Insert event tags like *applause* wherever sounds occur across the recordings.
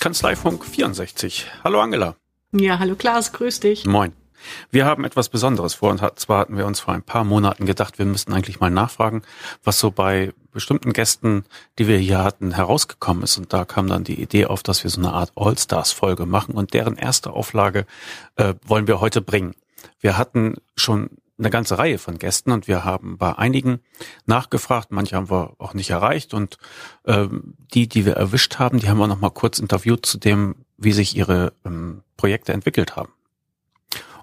Kanzleifunk 64. Hallo Angela. Ja, hallo Klaas, grüß dich. Moin. Wir haben etwas Besonderes vor und zwar hatten wir uns vor ein paar Monaten gedacht, wir müssten eigentlich mal nachfragen, was so bei bestimmten Gästen, die wir hier hatten, herausgekommen ist. Und da kam dann die Idee auf, dass wir so eine Art All-Stars-Folge machen und deren erste Auflage äh, wollen wir heute bringen. Wir hatten schon eine ganze Reihe von Gästen und wir haben bei einigen nachgefragt, manche haben wir auch nicht erreicht und ähm, die, die wir erwischt haben, die haben wir noch mal kurz interviewt zu dem, wie sich ihre ähm, Projekte entwickelt haben.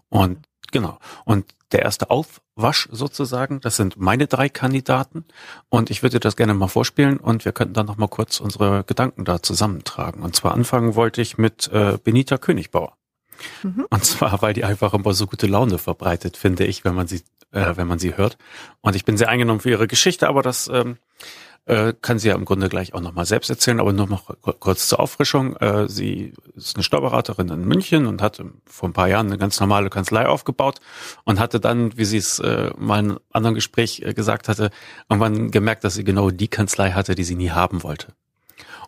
Und genau. Und der erste Aufwasch sozusagen, das sind meine drei Kandidaten und ich würde das gerne mal vorspielen und wir könnten dann noch mal kurz unsere Gedanken da zusammentragen. Und zwar anfangen wollte ich mit äh, Benita Königbauer. Mhm. Und zwar, weil die einfach immer so gute Laune verbreitet, finde ich, wenn man sie, äh, wenn man sie hört. Und ich bin sehr eingenommen für ihre Geschichte, aber das ähm, äh, kann sie ja im Grunde gleich auch nochmal selbst erzählen, aber nur noch kurz zur Auffrischung. Äh, sie ist eine Steuerberaterin in München und hat vor ein paar Jahren eine ganz normale Kanzlei aufgebaut und hatte dann, wie sie es äh, mal in einem anderen Gespräch äh, gesagt hatte, irgendwann gemerkt, dass sie genau die Kanzlei hatte, die sie nie haben wollte.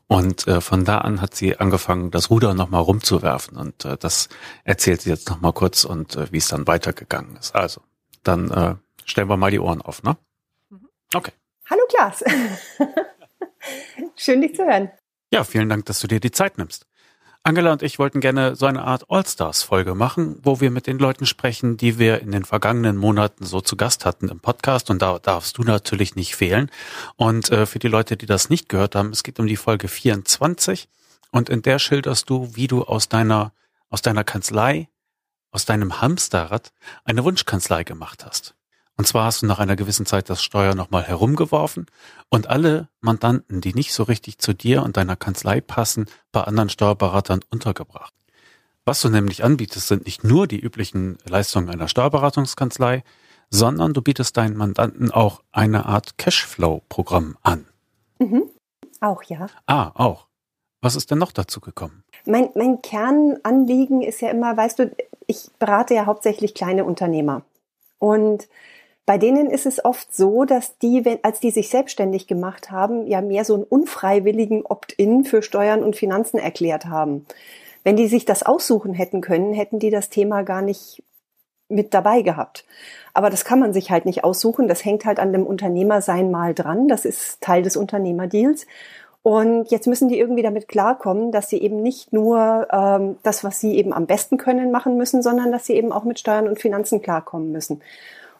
Und äh, von da an hat sie angefangen, das Ruder nochmal rumzuwerfen. Und äh, das erzählt sie jetzt nochmal kurz und äh, wie es dann weitergegangen ist. Also, dann äh, stellen wir mal die Ohren auf, ne? Mhm. Okay. Hallo Klaas. *laughs* Schön, dich zu hören. Ja, vielen Dank, dass du dir die Zeit nimmst. Angela und ich wollten gerne so eine Art All-Stars-Folge machen, wo wir mit den Leuten sprechen, die wir in den vergangenen Monaten so zu Gast hatten im Podcast. Und da darfst du natürlich nicht fehlen. Und äh, für die Leute, die das nicht gehört haben, es geht um die Folge 24. Und in der schilderst du, wie du aus deiner, aus deiner Kanzlei, aus deinem Hamsterrad eine Wunschkanzlei gemacht hast. Und zwar hast du nach einer gewissen Zeit das Steuer nochmal herumgeworfen und alle Mandanten, die nicht so richtig zu dir und deiner Kanzlei passen, bei anderen Steuerberatern untergebracht. Was du nämlich anbietest, sind nicht nur die üblichen Leistungen einer Steuerberatungskanzlei, sondern du bietest deinen Mandanten auch eine Art Cashflow-Programm an. Mhm. Auch, ja. Ah, auch. Was ist denn noch dazu gekommen? Mein, mein Kernanliegen ist ja immer, weißt du, ich berate ja hauptsächlich kleine Unternehmer. Und bei denen ist es oft so, dass die, wenn, als die sich selbstständig gemacht haben, ja mehr so einen unfreiwilligen Opt-in für Steuern und Finanzen erklärt haben. Wenn die sich das aussuchen hätten können, hätten die das Thema gar nicht mit dabei gehabt. Aber das kann man sich halt nicht aussuchen. Das hängt halt an dem Unternehmersein mal dran. Das ist Teil des Unternehmerdeals. Und jetzt müssen die irgendwie damit klarkommen, dass sie eben nicht nur ähm, das, was sie eben am besten können, machen müssen, sondern dass sie eben auch mit Steuern und Finanzen klarkommen müssen.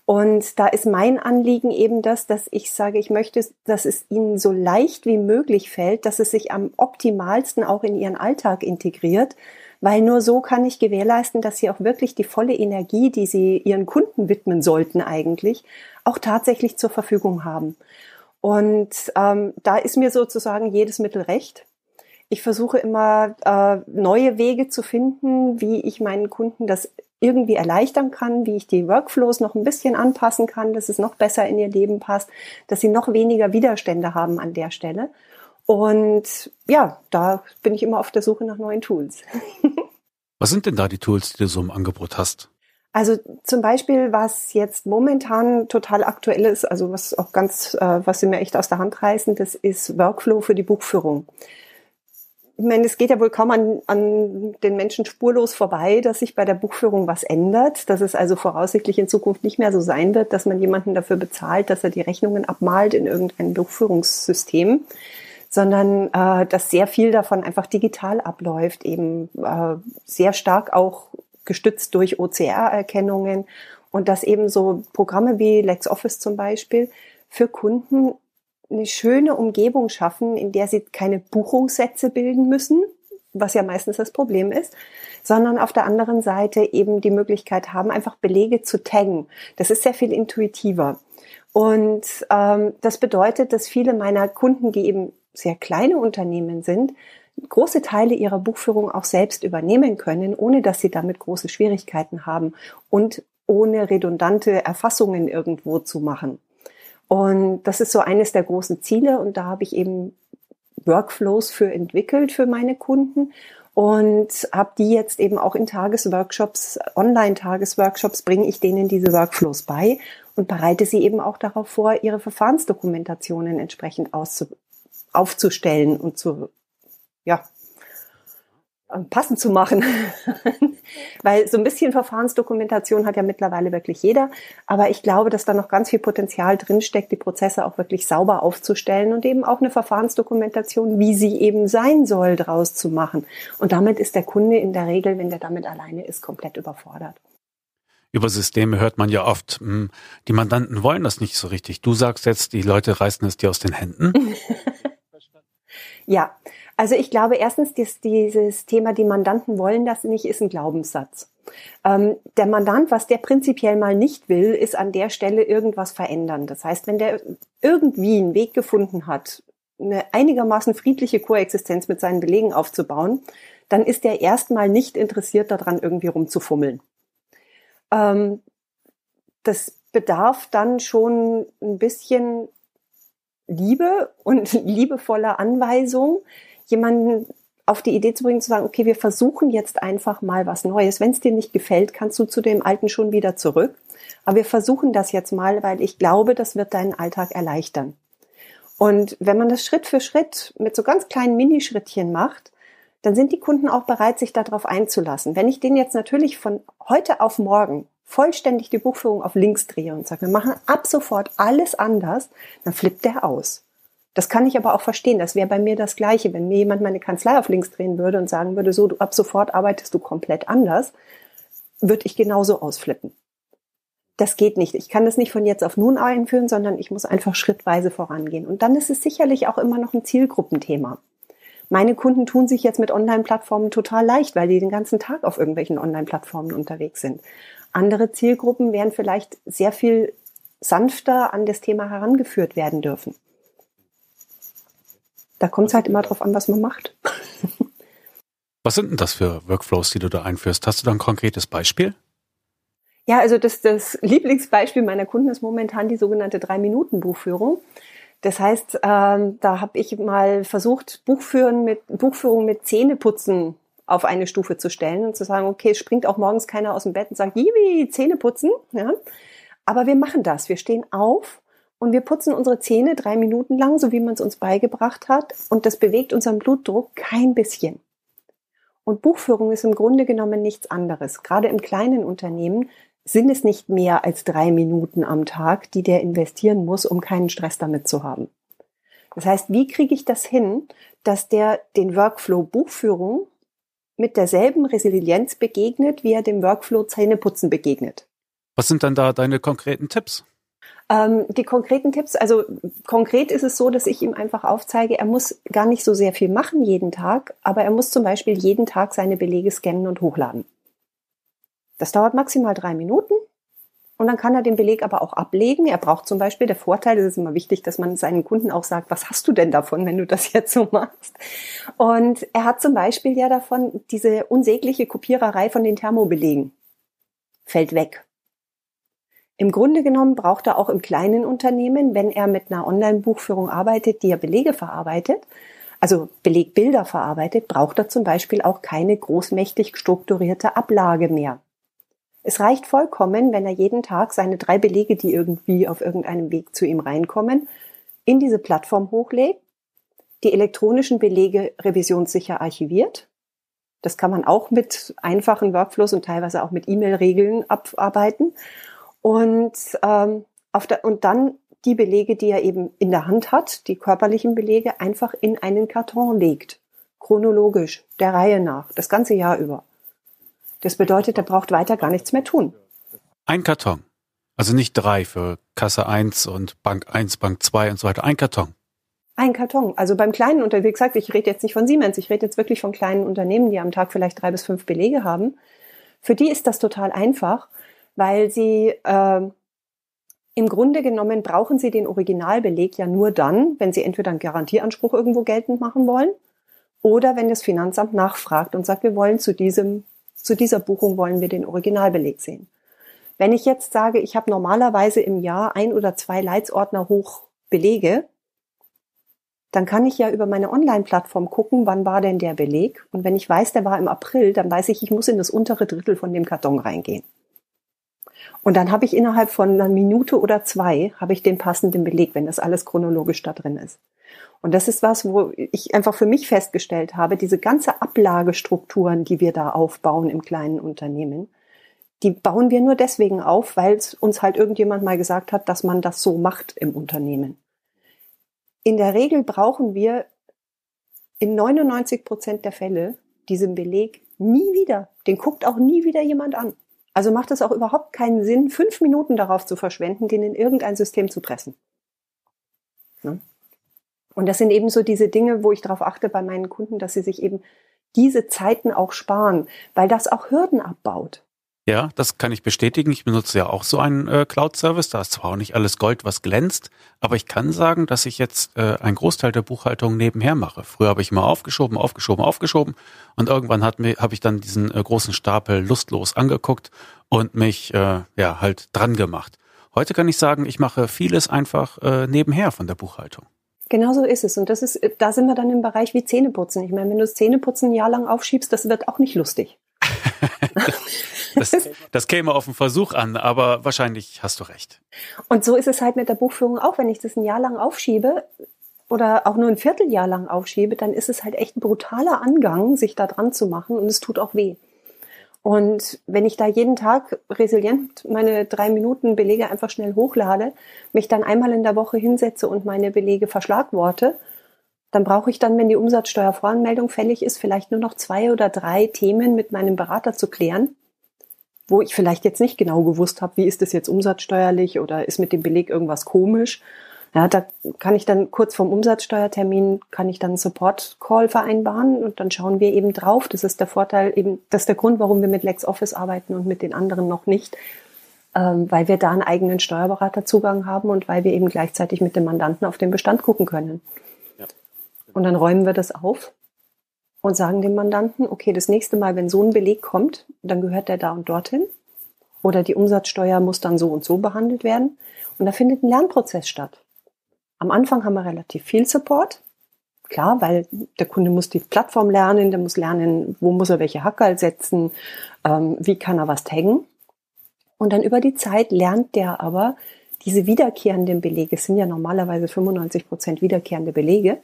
Und da ist mein Anliegen eben das, dass ich sage, ich möchte, dass es ihnen so leicht wie möglich fällt, dass es sich am optimalsten auch in ihren Alltag integriert, weil nur so kann ich gewährleisten, dass sie auch wirklich die volle Energie, die sie ihren Kunden widmen sollten eigentlich, auch tatsächlich zur Verfügung haben. Und ähm, da ist mir sozusagen jedes Mittel recht. Ich versuche immer äh, neue Wege zu finden, wie ich meinen Kunden das irgendwie erleichtern kann, wie ich die Workflows noch ein bisschen anpassen kann, dass es noch besser in ihr Leben passt, dass sie noch weniger Widerstände haben an der Stelle. Und ja, da bin ich immer auf der Suche nach neuen Tools. *laughs* Was sind denn da die Tools, die du so im Angebot hast? Also zum Beispiel, was jetzt momentan total aktuell ist, also was auch ganz, äh, was sie mir echt aus der Hand reißen, das ist Workflow für die Buchführung ich meine, es geht ja wohl kaum an, an den Menschen spurlos vorbei, dass sich bei der Buchführung was ändert, dass es also voraussichtlich in Zukunft nicht mehr so sein wird, dass man jemanden dafür bezahlt, dass er die Rechnungen abmalt in irgendein Buchführungssystem, sondern äh, dass sehr viel davon einfach digital abläuft, eben äh, sehr stark auch gestützt durch OCR-Erkennungen und dass eben so Programme wie LexOffice zum Beispiel für Kunden eine schöne Umgebung schaffen, in der sie keine Buchungssätze bilden müssen, was ja meistens das Problem ist, sondern auf der anderen Seite eben die Möglichkeit haben, einfach Belege zu taggen. Das ist sehr viel intuitiver. Und ähm, das bedeutet, dass viele meiner Kunden, die eben sehr kleine Unternehmen sind, große Teile ihrer Buchführung auch selbst übernehmen können, ohne dass sie damit große Schwierigkeiten haben und ohne redundante Erfassungen irgendwo zu machen. Und das ist so eines der großen Ziele und da habe ich eben Workflows für entwickelt für meine Kunden. und habe die jetzt eben auch in Tagesworkshops, Online-Tagesworkshops, bringe ich denen diese Workflows bei und bereite sie eben auch darauf vor, ihre Verfahrensdokumentationen entsprechend auszu aufzustellen und zu, ja, passend zu machen. *laughs* Weil so ein bisschen Verfahrensdokumentation hat ja mittlerweile wirklich jeder. Aber ich glaube, dass da noch ganz viel Potenzial drinsteckt, die Prozesse auch wirklich sauber aufzustellen und eben auch eine Verfahrensdokumentation, wie sie eben sein soll, draus zu machen. Und damit ist der Kunde in der Regel, wenn der damit alleine ist, komplett überfordert. Über Systeme hört man ja oft, hm, die Mandanten wollen das nicht so richtig. Du sagst jetzt, die Leute reißen es dir aus den Händen. *laughs* ja, also ich glaube erstens, dass dieses Thema, die Mandanten wollen das nicht, ist ein Glaubenssatz. Ähm, der Mandant, was der prinzipiell mal nicht will, ist an der Stelle irgendwas verändern. Das heißt, wenn der irgendwie einen Weg gefunden hat, eine einigermaßen friedliche Koexistenz mit seinen Belegen aufzubauen, dann ist er erstmal nicht interessiert daran, irgendwie rumzufummeln. Ähm, das bedarf dann schon ein bisschen Liebe und *laughs* liebevoller Anweisung, jemanden auf die Idee zu bringen, zu sagen, okay, wir versuchen jetzt einfach mal was Neues. Wenn es dir nicht gefällt, kannst du zu dem Alten schon wieder zurück. Aber wir versuchen das jetzt mal, weil ich glaube, das wird deinen Alltag erleichtern. Und wenn man das Schritt für Schritt mit so ganz kleinen Minischrittchen macht, dann sind die Kunden auch bereit, sich darauf einzulassen. Wenn ich denen jetzt natürlich von heute auf morgen vollständig die Buchführung auf links drehe und sage, wir machen ab sofort alles anders, dann flippt der aus. Das kann ich aber auch verstehen. Das wäre bei mir das Gleiche. Wenn mir jemand meine Kanzlei auf links drehen würde und sagen würde, so, du, ab sofort arbeitest du komplett anders, würde ich genauso ausflippen. Das geht nicht. Ich kann das nicht von jetzt auf nun einführen, sondern ich muss einfach schrittweise vorangehen. Und dann ist es sicherlich auch immer noch ein Zielgruppenthema. Meine Kunden tun sich jetzt mit Online-Plattformen total leicht, weil die den ganzen Tag auf irgendwelchen Online-Plattformen unterwegs sind. Andere Zielgruppen werden vielleicht sehr viel sanfter an das Thema herangeführt werden dürfen. Da kommt es halt immer drauf an, was man macht. Was sind denn das für Workflows, die du da einführst? Hast du da ein konkretes Beispiel? Ja, also das, das Lieblingsbeispiel meiner Kunden ist momentan die sogenannte Drei-Minuten-Buchführung. Das heißt, ähm, da habe ich mal versucht, Buchführen mit, Buchführung mit Zähneputzen auf eine Stufe zu stellen und zu sagen, okay, springt auch morgens keiner aus dem Bett und sagt, Jibi, Zähne putzen. Ja? Aber wir machen das. Wir stehen auf und wir putzen unsere Zähne drei Minuten lang, so wie man es uns beigebracht hat. Und das bewegt unseren Blutdruck kein bisschen. Und Buchführung ist im Grunde genommen nichts anderes. Gerade im kleinen Unternehmen sind es nicht mehr als drei Minuten am Tag, die der investieren muss, um keinen Stress damit zu haben. Das heißt, wie kriege ich das hin, dass der den Workflow Buchführung mit derselben Resilienz begegnet, wie er dem Workflow Zähneputzen begegnet? Was sind dann da deine konkreten Tipps? Ähm, die konkreten Tipps, also konkret ist es so, dass ich ihm einfach aufzeige, er muss gar nicht so sehr viel machen jeden Tag, aber er muss zum Beispiel jeden Tag seine Belege scannen und hochladen. Das dauert maximal drei Minuten und dann kann er den Beleg aber auch ablegen. Er braucht zum Beispiel, der Vorteil, es ist immer wichtig, dass man seinen Kunden auch sagt, was hast du denn davon, wenn du das *laughs* jetzt so machst? Und er hat zum Beispiel ja davon diese unsägliche Kopiererei von den Thermobelegen. Fällt weg. Im Grunde genommen braucht er auch im kleinen Unternehmen, wenn er mit einer Online-Buchführung arbeitet, die er Belege verarbeitet, also Belegbilder verarbeitet, braucht er zum Beispiel auch keine großmächtig strukturierte Ablage mehr. Es reicht vollkommen, wenn er jeden Tag seine drei Belege, die irgendwie auf irgendeinem Weg zu ihm reinkommen, in diese Plattform hochlegt, die elektronischen Belege revisionssicher archiviert. Das kann man auch mit einfachen Workflows und teilweise auch mit E-Mail-Regeln abarbeiten und, ähm, auf der, und dann die Belege, die er eben in der Hand hat, die körperlichen Belege, einfach in einen Karton legt. Chronologisch, der Reihe nach, das ganze Jahr über. Das bedeutet, er braucht weiter gar nichts mehr tun. Ein Karton. Also nicht drei für Kasse 1 und Bank 1, Bank 2 und so weiter. Ein Karton. Ein Karton. Also beim kleinen Unternehmen, wie gesagt, ich rede jetzt nicht von Siemens, ich rede jetzt wirklich von kleinen Unternehmen, die am Tag vielleicht drei bis fünf Belege haben. Für die ist das total einfach weil sie äh, im Grunde genommen brauchen sie den Originalbeleg ja nur dann, wenn sie entweder einen Garantieanspruch irgendwo geltend machen wollen oder wenn das Finanzamt nachfragt und sagt, wir wollen zu diesem, zu dieser Buchung wollen wir den Originalbeleg sehen. Wenn ich jetzt sage, ich habe normalerweise im Jahr ein oder zwei Leitsordner hoch Belege, dann kann ich ja über meine Online-Plattform gucken, wann war denn der Beleg. Und wenn ich weiß, der war im April, dann weiß ich, ich muss in das untere Drittel von dem Karton reingehen. Und dann habe ich innerhalb von einer Minute oder zwei, habe ich den passenden Beleg, wenn das alles chronologisch da drin ist. Und das ist was, wo ich einfach für mich festgestellt habe, diese ganze Ablagestrukturen, die wir da aufbauen im kleinen Unternehmen, die bauen wir nur deswegen auf, weil uns halt irgendjemand mal gesagt hat, dass man das so macht im Unternehmen. In der Regel brauchen wir in 99 Prozent der Fälle diesen Beleg nie wieder. Den guckt auch nie wieder jemand an. Also macht es auch überhaupt keinen Sinn, fünf Minuten darauf zu verschwenden, den in irgendein System zu pressen. Ne? Und das sind eben so diese Dinge, wo ich darauf achte bei meinen Kunden, dass sie sich eben diese Zeiten auch sparen, weil das auch Hürden abbaut. Ja, das kann ich bestätigen. Ich benutze ja auch so einen äh, Cloud-Service. Da ist zwar auch nicht alles Gold, was glänzt, aber ich kann sagen, dass ich jetzt äh, einen Großteil der Buchhaltung nebenher mache. Früher habe ich mal aufgeschoben, aufgeschoben, aufgeschoben und irgendwann habe ich dann diesen äh, großen Stapel lustlos angeguckt und mich äh, ja halt dran gemacht. Heute kann ich sagen, ich mache vieles einfach äh, nebenher von der Buchhaltung. Genau so ist es. Und das ist, da sind wir dann im Bereich wie Zähneputzen. Ich meine, wenn du das Zähneputzen ein Jahr lang aufschiebst, das wird auch nicht lustig. *laughs* Das, das käme auf den Versuch an, aber wahrscheinlich hast du recht. Und so ist es halt mit der Buchführung auch. Wenn ich das ein Jahr lang aufschiebe oder auch nur ein Vierteljahr lang aufschiebe, dann ist es halt echt ein brutaler Angang, sich da dran zu machen und es tut auch weh. Und wenn ich da jeden Tag resilient meine drei Minuten Belege einfach schnell hochlade, mich dann einmal in der Woche hinsetze und meine Belege verschlagworte, dann brauche ich dann, wenn die Umsatzsteuervoranmeldung fällig ist, vielleicht nur noch zwei oder drei Themen mit meinem Berater zu klären wo ich vielleicht jetzt nicht genau gewusst habe, wie ist das jetzt umsatzsteuerlich oder ist mit dem Beleg irgendwas komisch. Ja, da kann ich dann kurz vorm Umsatzsteuertermin kann ich dann einen Support Call vereinbaren und dann schauen wir eben drauf. Das ist der Vorteil eben, das ist der Grund, warum wir mit LexOffice arbeiten und mit den anderen noch nicht, ähm, weil wir da einen eigenen Steuerberaterzugang haben und weil wir eben gleichzeitig mit dem Mandanten auf den Bestand gucken können. Und dann räumen wir das auf und sagen dem Mandanten, okay, das nächste Mal, wenn so ein Beleg kommt, dann gehört der da und dorthin. Oder die Umsatzsteuer muss dann so und so behandelt werden. Und da findet ein Lernprozess statt. Am Anfang haben wir relativ viel Support. Klar, weil der Kunde muss die Plattform lernen, der muss lernen, wo muss er welche Hackerl setzen, ähm, wie kann er was taggen. Und dann über die Zeit lernt der aber diese wiederkehrenden Belege, es sind ja normalerweise 95 Prozent wiederkehrende Belege,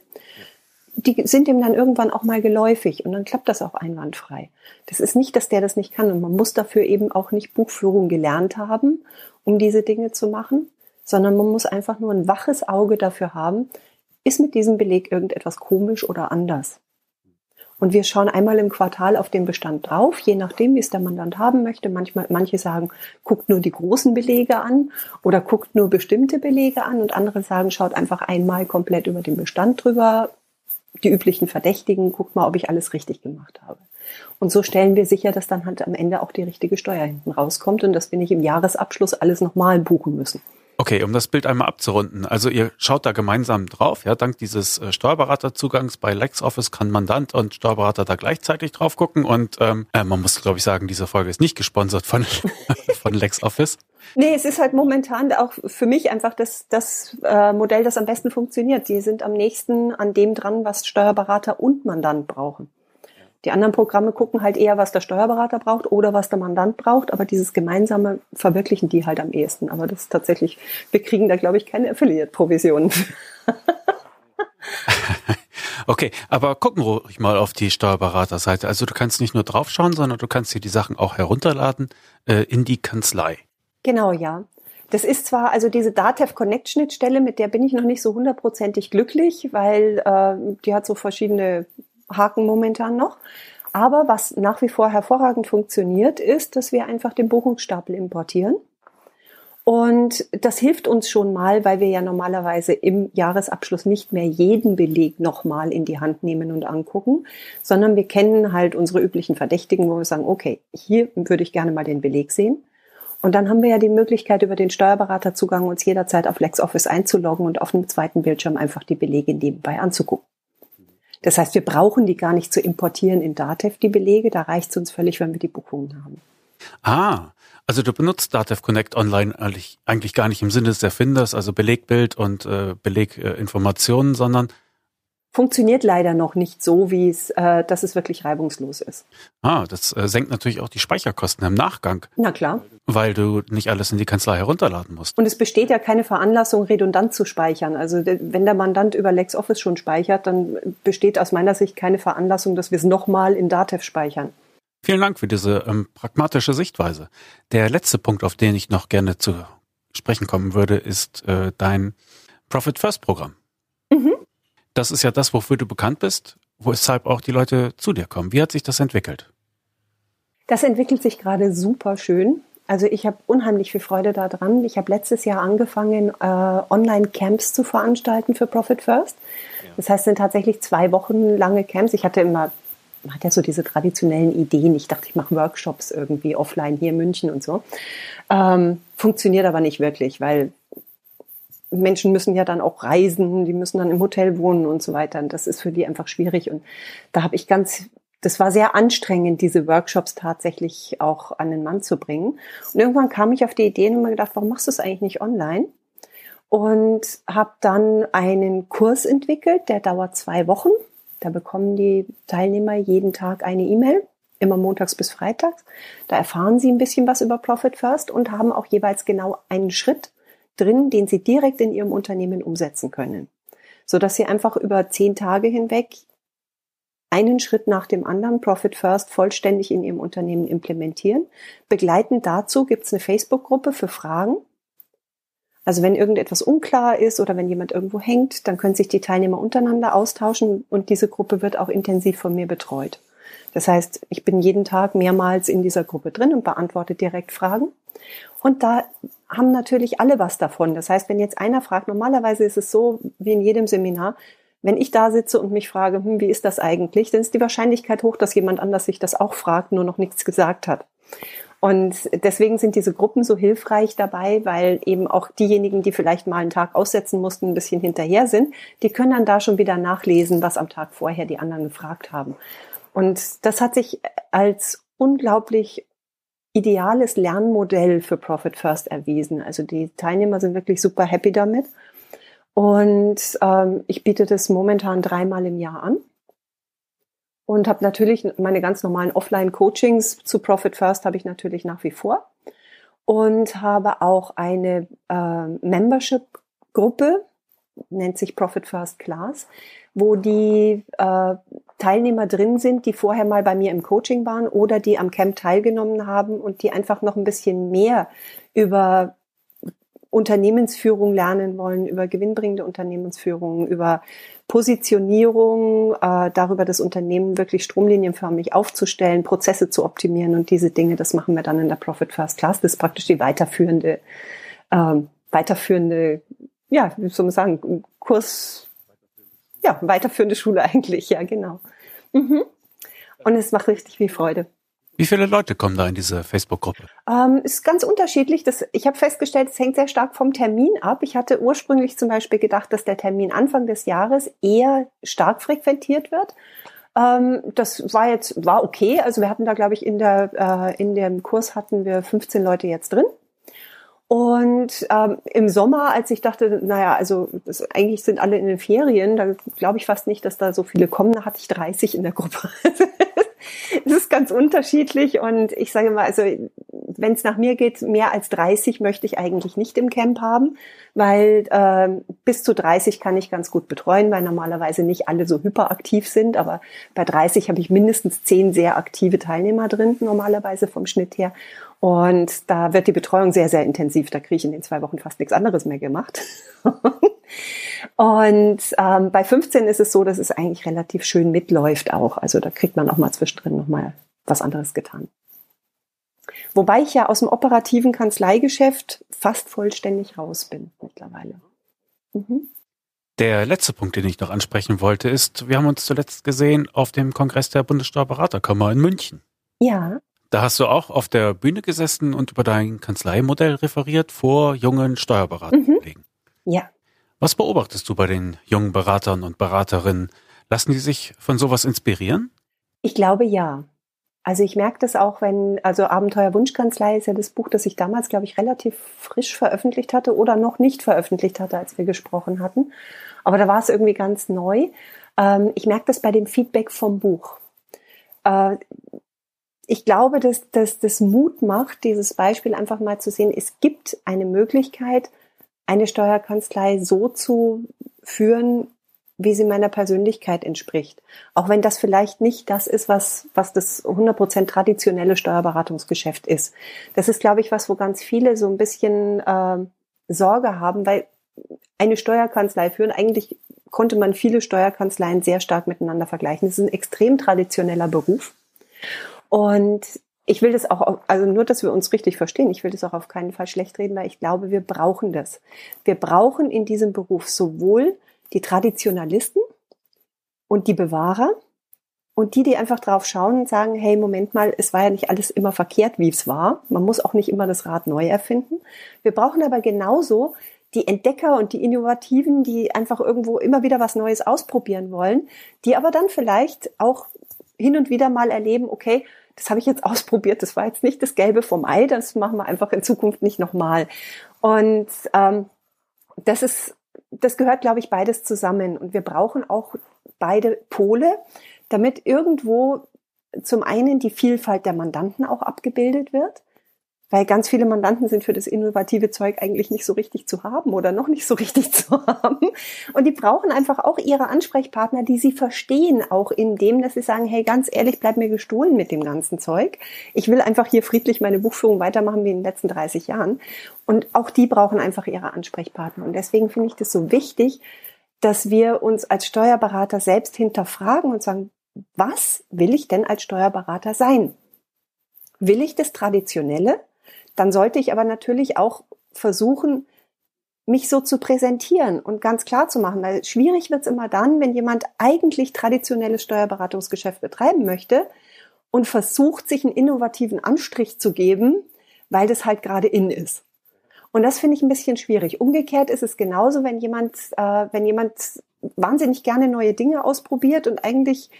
die sind ihm dann irgendwann auch mal geläufig und dann klappt das auch einwandfrei. Das ist nicht, dass der das nicht kann und man muss dafür eben auch nicht Buchführung gelernt haben, um diese Dinge zu machen, sondern man muss einfach nur ein waches Auge dafür haben, ist mit diesem Beleg irgendetwas komisch oder anders. Und wir schauen einmal im Quartal auf den Bestand drauf, je nachdem, wie es der Mandant haben möchte. Manchmal, manche sagen, guckt nur die großen Belege an oder guckt nur bestimmte Belege an und andere sagen, schaut einfach einmal komplett über den Bestand drüber, die üblichen Verdächtigen, guckt mal, ob ich alles richtig gemacht habe. Und so stellen wir sicher, dass dann halt am Ende auch die richtige Steuer hinten rauskommt und dass wir nicht im Jahresabschluss alles nochmal buchen müssen. Okay, um das Bild einmal abzurunden. Also ihr schaut da gemeinsam drauf, ja, dank dieses äh, Steuerberaterzugangs bei LexOffice kann Mandant und Steuerberater da gleichzeitig drauf gucken und ähm, äh, man muss, glaube ich, sagen, diese Folge ist nicht gesponsert von, *laughs* von LexOffice. Nee, es ist halt momentan auch für mich einfach das, das äh, Modell, das am besten funktioniert. Die sind am nächsten an dem dran, was Steuerberater und Mandant brauchen. Die anderen Programme gucken halt eher, was der Steuerberater braucht oder was der Mandant braucht, aber dieses Gemeinsame verwirklichen die halt am ehesten. Aber das ist tatsächlich, wir kriegen da, glaube ich, keine Affiliate-Provisionen. *laughs* Okay, aber gucken ruhig mal auf die Steuerberaterseite. Also du kannst nicht nur draufschauen, sondern du kannst dir die Sachen auch herunterladen äh, in die Kanzlei. Genau, ja. Das ist zwar, also diese Datev Connect Schnittstelle, mit der bin ich noch nicht so hundertprozentig glücklich, weil äh, die hat so verschiedene Haken momentan noch. Aber was nach wie vor hervorragend funktioniert, ist, dass wir einfach den Buchungsstapel importieren. Und das hilft uns schon mal, weil wir ja normalerweise im Jahresabschluss nicht mehr jeden Beleg nochmal in die Hand nehmen und angucken, sondern wir kennen halt unsere üblichen Verdächtigen, wo wir sagen, okay, hier würde ich gerne mal den Beleg sehen. Und dann haben wir ja die Möglichkeit, über den Steuerberaterzugang uns jederzeit auf LexOffice einzuloggen und auf dem zweiten Bildschirm einfach die Belege nebenbei anzugucken. Das heißt, wir brauchen die gar nicht zu importieren in Datev, die Belege. Da reicht es uns völlig, wenn wir die Buchungen haben. Ah, also du benutzt Datev Connect Online eigentlich, eigentlich gar nicht im Sinne des Erfinders, also Belegbild und äh, Beleginformationen, sondern funktioniert leider noch nicht so, wie es, äh, dass es wirklich reibungslos ist. Ah, das äh, senkt natürlich auch die Speicherkosten im Nachgang. Na klar. Weil du nicht alles in die Kanzlei herunterladen musst. Und es besteht ja keine Veranlassung, redundant zu speichern. Also wenn der Mandant über LexOffice schon speichert, dann besteht aus meiner Sicht keine Veranlassung, dass wir es nochmal in Datev speichern. Vielen Dank für diese ähm, pragmatische Sichtweise. Der letzte Punkt, auf den ich noch gerne zu sprechen kommen würde, ist äh, dein Profit First Programm. Das ist ja das, wofür du bekannt bist, weshalb auch die Leute zu dir kommen. Wie hat sich das entwickelt? Das entwickelt sich gerade super schön. Also ich habe unheimlich viel Freude daran. Ich habe letztes Jahr angefangen, äh, Online-Camps zu veranstalten für Profit First. Das heißt, es sind tatsächlich zwei Wochen lange Camps. Ich hatte immer, man hat ja so diese traditionellen Ideen. Ich dachte, ich mache Workshops irgendwie offline hier in München und so. Ähm, funktioniert aber nicht wirklich, weil Menschen müssen ja dann auch reisen, die müssen dann im Hotel wohnen und so weiter. Und das ist für die einfach schwierig. Und da habe ich ganz, das war sehr anstrengend, diese Workshops tatsächlich auch an den Mann zu bringen. Und irgendwann kam ich auf die Idee und mir gedacht, warum machst du es eigentlich nicht online? Und habe dann einen Kurs entwickelt, der dauert zwei Wochen. Da bekommen die Teilnehmer jeden Tag eine E-Mail, immer montags bis freitags. Da erfahren sie ein bisschen was über Profit First und haben auch jeweils genau einen Schritt, drin, den Sie direkt in Ihrem Unternehmen umsetzen können, so dass Sie einfach über zehn Tage hinweg einen Schritt nach dem anderen Profit First vollständig in Ihrem Unternehmen implementieren. Begleitend dazu gibt es eine Facebook-Gruppe für Fragen. Also wenn irgendetwas unklar ist oder wenn jemand irgendwo hängt, dann können sich die Teilnehmer untereinander austauschen und diese Gruppe wird auch intensiv von mir betreut. Das heißt, ich bin jeden Tag mehrmals in dieser Gruppe drin und beantworte direkt Fragen. Und da haben natürlich alle was davon. Das heißt, wenn jetzt einer fragt, normalerweise ist es so wie in jedem Seminar, wenn ich da sitze und mich frage, hm, wie ist das eigentlich, dann ist die Wahrscheinlichkeit hoch, dass jemand anders sich das auch fragt, nur noch nichts gesagt hat. Und deswegen sind diese Gruppen so hilfreich dabei, weil eben auch diejenigen, die vielleicht mal einen Tag aussetzen mussten, ein bisschen hinterher sind, die können dann da schon wieder nachlesen, was am Tag vorher die anderen gefragt haben. Und das hat sich als unglaublich ideales Lernmodell für Profit First erwiesen. Also die Teilnehmer sind wirklich super happy damit. Und ähm, ich biete das momentan dreimal im Jahr an und habe natürlich meine ganz normalen Offline-Coachings zu Profit First habe ich natürlich nach wie vor und habe auch eine äh, Membership-Gruppe, nennt sich Profit First Class, wo die äh, Teilnehmer drin sind, die vorher mal bei mir im Coaching waren oder die am Camp teilgenommen haben und die einfach noch ein bisschen mehr über Unternehmensführung lernen wollen, über gewinnbringende Unternehmensführung, über Positionierung, äh, darüber das Unternehmen wirklich stromlinienförmig aufzustellen, Prozesse zu optimieren und diese Dinge, das machen wir dann in der Profit First Class. Das ist praktisch die weiterführende, äh, weiterführende, ja, wie soll man sagen, Kurs, ja, weiterführende Schule *laughs* eigentlich, ja, genau. Mhm. Und es macht richtig viel Freude. Wie viele Leute kommen da in diese Facebook-Gruppe? Ähm, ist ganz unterschiedlich. Das, ich habe festgestellt, es hängt sehr stark vom Termin ab. Ich hatte ursprünglich zum Beispiel gedacht, dass der Termin Anfang des Jahres eher stark frequentiert wird. Ähm, das war jetzt war okay. Also wir hatten da, glaube ich, in der äh, in dem Kurs hatten wir 15 Leute jetzt drin. Und ähm, im Sommer, als ich dachte, naja, also das, eigentlich sind alle in den Ferien, da glaube ich fast nicht, dass da so viele kommen, da hatte ich 30 in der Gruppe. *laughs* es ist ganz unterschiedlich und ich sage mal, also wenn es nach mir geht, mehr als 30 möchte ich eigentlich nicht im Camp haben, weil äh, bis zu 30 kann ich ganz gut betreuen, weil normalerweise nicht alle so hyperaktiv sind, aber bei 30 habe ich mindestens 10 sehr aktive Teilnehmer drin, normalerweise vom Schnitt her. Und da wird die Betreuung sehr, sehr intensiv. Da kriege ich in den zwei Wochen fast nichts anderes mehr gemacht. *laughs* Und ähm, bei 15 ist es so, dass es eigentlich relativ schön mitläuft auch. Also da kriegt man auch mal zwischendrin nochmal was anderes getan. Wobei ich ja aus dem operativen Kanzleigeschäft fast vollständig raus bin mittlerweile. Mhm. Der letzte Punkt, den ich noch ansprechen wollte, ist, wir haben uns zuletzt gesehen auf dem Kongress der Bundessteuerberaterkammer in München. Ja. Da hast du auch auf der Bühne gesessen und über dein Kanzleimodell referiert vor jungen Steuerberatern. Mhm. Ja. Was beobachtest du bei den jungen Beratern und Beraterinnen? Lassen die sich von sowas inspirieren? Ich glaube ja. Also ich merke das auch, wenn, also Abenteuer Wunschkanzlei ist ja das Buch, das ich damals, glaube ich, relativ frisch veröffentlicht hatte oder noch nicht veröffentlicht hatte, als wir gesprochen hatten. Aber da war es irgendwie ganz neu. Ähm, ich merke das bei dem Feedback vom Buch. Ich glaube, dass, dass das Mut macht, dieses Beispiel einfach mal zu sehen, es gibt eine Möglichkeit, eine Steuerkanzlei so zu führen, wie sie meiner Persönlichkeit entspricht. Auch wenn das vielleicht nicht das ist, was, was das 100% traditionelle Steuerberatungsgeschäft ist. Das ist, glaube ich, was, wo ganz viele so ein bisschen äh, Sorge haben, weil eine Steuerkanzlei führen, eigentlich konnte man viele Steuerkanzleien sehr stark miteinander vergleichen. Das ist ein extrem traditioneller Beruf. Und ich will das auch, also nur, dass wir uns richtig verstehen, ich will das auch auf keinen Fall schlecht reden, weil ich glaube, wir brauchen das. Wir brauchen in diesem Beruf sowohl die Traditionalisten und die Bewahrer und die, die einfach drauf schauen und sagen, hey, Moment mal, es war ja nicht alles immer verkehrt, wie es war. Man muss auch nicht immer das Rad neu erfinden. Wir brauchen aber genauso die Entdecker und die Innovativen, die einfach irgendwo immer wieder was Neues ausprobieren wollen, die aber dann vielleicht auch hin und wieder mal erleben, okay, das habe ich jetzt *laughs* ausprobiert, das war jetzt nicht das Gelbe vom Ei, das machen wir einfach in Zukunft nicht nochmal. Und ähm, das ist, das gehört, glaube ich, beides zusammen. Und wir brauchen auch beide Pole, damit irgendwo zum einen die Vielfalt der Mandanten auch abgebildet wird weil ganz viele Mandanten sind für das innovative Zeug eigentlich nicht so richtig zu haben oder noch nicht so richtig *laughs* zu haben. Und die brauchen einfach auch ihre Ansprechpartner, die sie verstehen, auch in dem, dass sie sagen, hey, ganz ehrlich, bleib mir gestohlen mit dem ganzen Zeug. Ich will einfach hier friedlich meine Buchführung weitermachen wie in den letzten 30 Jahren. Und auch die brauchen einfach ihre Ansprechpartner. Und deswegen finde ich das so wichtig, dass wir uns als Steuerberater selbst hinterfragen und sagen, was will ich denn als Steuerberater sein? Will ich das Traditionelle? Dann sollte ich aber natürlich auch versuchen, mich so zu präsentieren und ganz klar zu machen, weil schwierig wird es immer dann, wenn jemand eigentlich traditionelles Steuerberatungsgeschäft betreiben möchte und versucht, sich einen innovativen Anstrich zu geben, weil das halt gerade in ist. Und das finde ich ein bisschen schwierig. Umgekehrt ist es genauso, wenn jemand, äh, wenn jemand wahnsinnig gerne neue Dinge ausprobiert und eigentlich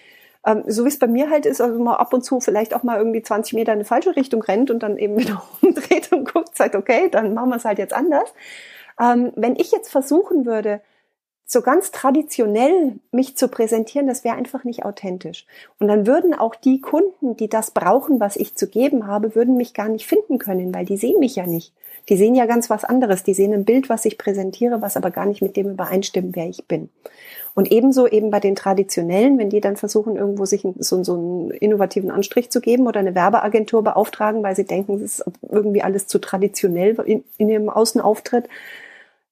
ähm, so wie es bei mir halt ist, also mal ab und zu vielleicht auch mal irgendwie 20 Meter in eine falsche Richtung rennt und dann eben *laughs* wieder umdreht und guckt, sagt, okay, dann machen wir es halt jetzt anders. Ähm, wenn ich jetzt versuchen würde, so ganz traditionell mich zu präsentieren, das wäre einfach nicht authentisch. Und dann würden auch die Kunden, die das brauchen, was ich zu geben habe, würden mich gar nicht finden können, weil die sehen mich ja nicht. Die sehen ja ganz was anderes. Die sehen ein Bild, was ich präsentiere, was aber gar nicht mit dem übereinstimmt, wer ich bin. Und ebenso eben bei den traditionellen, wenn die dann versuchen, irgendwo sich so, so einen innovativen Anstrich zu geben oder eine Werbeagentur beauftragen, weil sie denken, es ist irgendwie alles zu traditionell in, in ihrem Außenauftritt,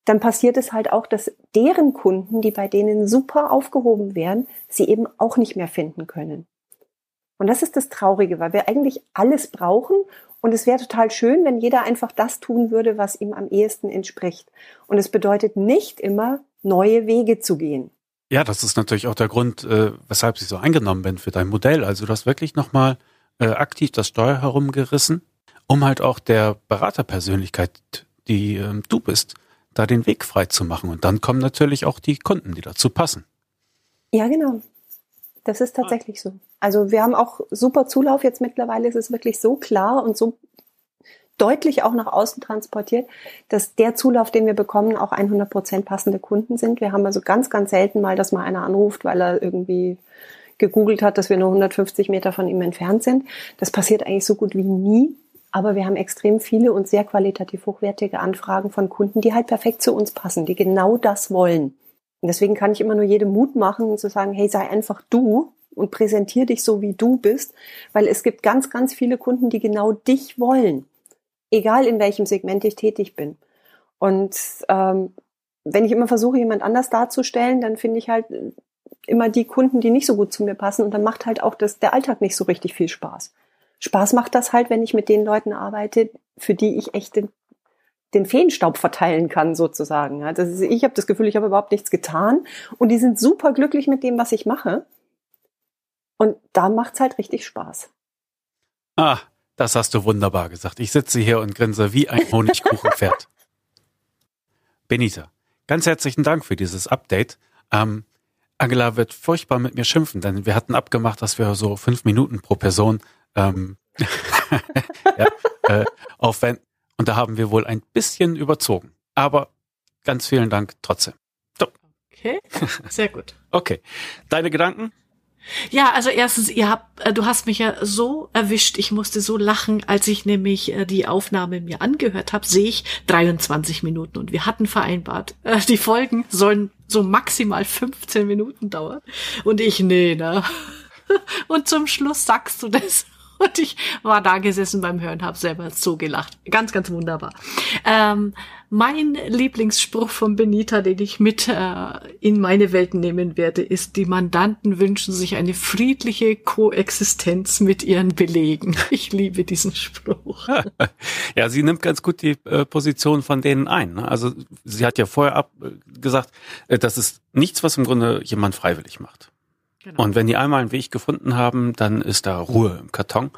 dann passiert es halt auch, dass deren Kunden, die bei denen super aufgehoben wären, sie eben auch nicht mehr finden können. Und das ist das Traurige, weil wir eigentlich alles brauchen und es wäre total schön, wenn jeder einfach das tun würde, was ihm am ehesten entspricht. Und es bedeutet nicht immer, neue Wege zu gehen. Ja, das ist natürlich auch der Grund, äh, weshalb ich so eingenommen bin für dein Modell. Also du hast wirklich nochmal äh, aktiv das Steuer herumgerissen, um halt auch der Beraterpersönlichkeit, die ähm, du bist, da den Weg frei zu machen. Und dann kommen natürlich auch die Kunden, die dazu passen. Ja, genau. Das ist tatsächlich so. Also wir haben auch super Zulauf jetzt mittlerweile. ist Es wirklich so klar und so deutlich auch nach außen transportiert, dass der Zulauf, den wir bekommen, auch 100 Prozent passende Kunden sind. Wir haben also ganz, ganz selten mal, dass mal einer anruft, weil er irgendwie gegoogelt hat, dass wir nur 150 Meter von ihm entfernt sind. Das passiert eigentlich so gut wie nie. Aber wir haben extrem viele und sehr qualitativ hochwertige Anfragen von Kunden, die halt perfekt zu uns passen, die genau das wollen. Und deswegen kann ich immer nur jedem Mut machen, zu sagen, hey, sei einfach du und präsentier dich so, wie du bist, weil es gibt ganz, ganz viele Kunden, die genau dich wollen egal in welchem Segment ich tätig bin. Und ähm, wenn ich immer versuche, jemand anders darzustellen, dann finde ich halt immer die Kunden, die nicht so gut zu mir passen und dann macht halt auch das, der Alltag nicht so richtig viel Spaß. Spaß macht das halt, wenn ich mit den Leuten arbeite, für die ich echt den, den Feenstaub verteilen kann, sozusagen. Also ich habe das Gefühl, ich habe überhaupt nichts getan und die sind super glücklich mit dem, was ich mache. Und da macht's halt richtig Spaß. Ah, das hast du wunderbar gesagt. Ich sitze hier und grinse wie ein *laughs* Honigkuchenpferd. Benita, ganz herzlichen Dank für dieses Update. Ähm, Angela wird furchtbar mit mir schimpfen, denn wir hatten abgemacht, dass wir so fünf Minuten pro Person ähm, *laughs* ja, äh, aufwenden. Und da haben wir wohl ein bisschen überzogen. Aber ganz vielen Dank trotzdem. So. Okay, sehr gut. *laughs* okay. Deine Gedanken? Ja, also erstens, ihr habt, äh, du hast mich ja so erwischt, ich musste so lachen, als ich nämlich äh, die Aufnahme mir angehört habe, sehe ich 23 Minuten und wir hatten vereinbart, *laughs* äh, die Folgen sollen so maximal 15 Minuten dauern und ich, nee, ne. Und zum Schluss sagst du das und ich war da gesessen beim Hören, habe selber so gelacht. Ganz, ganz wunderbar. Ähm, mein Lieblingsspruch von Benita, den ich mit äh, in meine Welt nehmen werde, ist, die Mandanten wünschen sich eine friedliche Koexistenz mit ihren Belegen. Ich liebe diesen Spruch. *laughs* ja, sie nimmt ganz gut die äh, Position von denen ein. Ne? Also sie hat ja vorher ab, äh, gesagt, äh, das ist nichts, was im Grunde jemand freiwillig macht. Genau. Und wenn die einmal einen Weg gefunden haben, dann ist da Ruhe im Karton.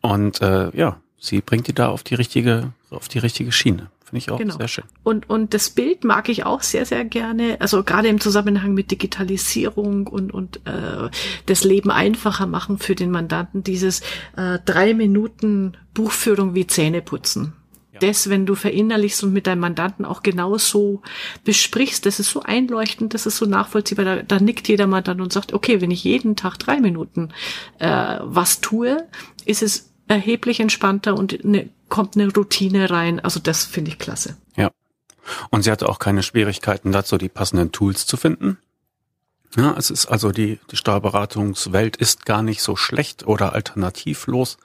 Und äh, ja, sie bringt die da auf die richtige, auf die richtige Schiene. Finde ich auch genau. sehr schön. Und, und das Bild mag ich auch sehr, sehr gerne. Also gerade im Zusammenhang mit Digitalisierung und, und äh, das Leben einfacher machen für den Mandanten. Dieses äh, drei Minuten Buchführung wie Zähne putzen das, wenn du verinnerlichst und mit deinem Mandanten auch genau so besprichst, das ist so einleuchtend, das ist so nachvollziehbar, da, da nickt jeder mal dann und sagt, okay, wenn ich jeden Tag drei Minuten äh, was tue, ist es erheblich entspannter und ne, kommt eine Routine rein. Also das finde ich klasse. Ja. Und sie hatte auch keine Schwierigkeiten dazu, die passenden Tools zu finden. Ja, es ist also die, die Steuerberatungswelt ist gar nicht so schlecht oder alternativlos,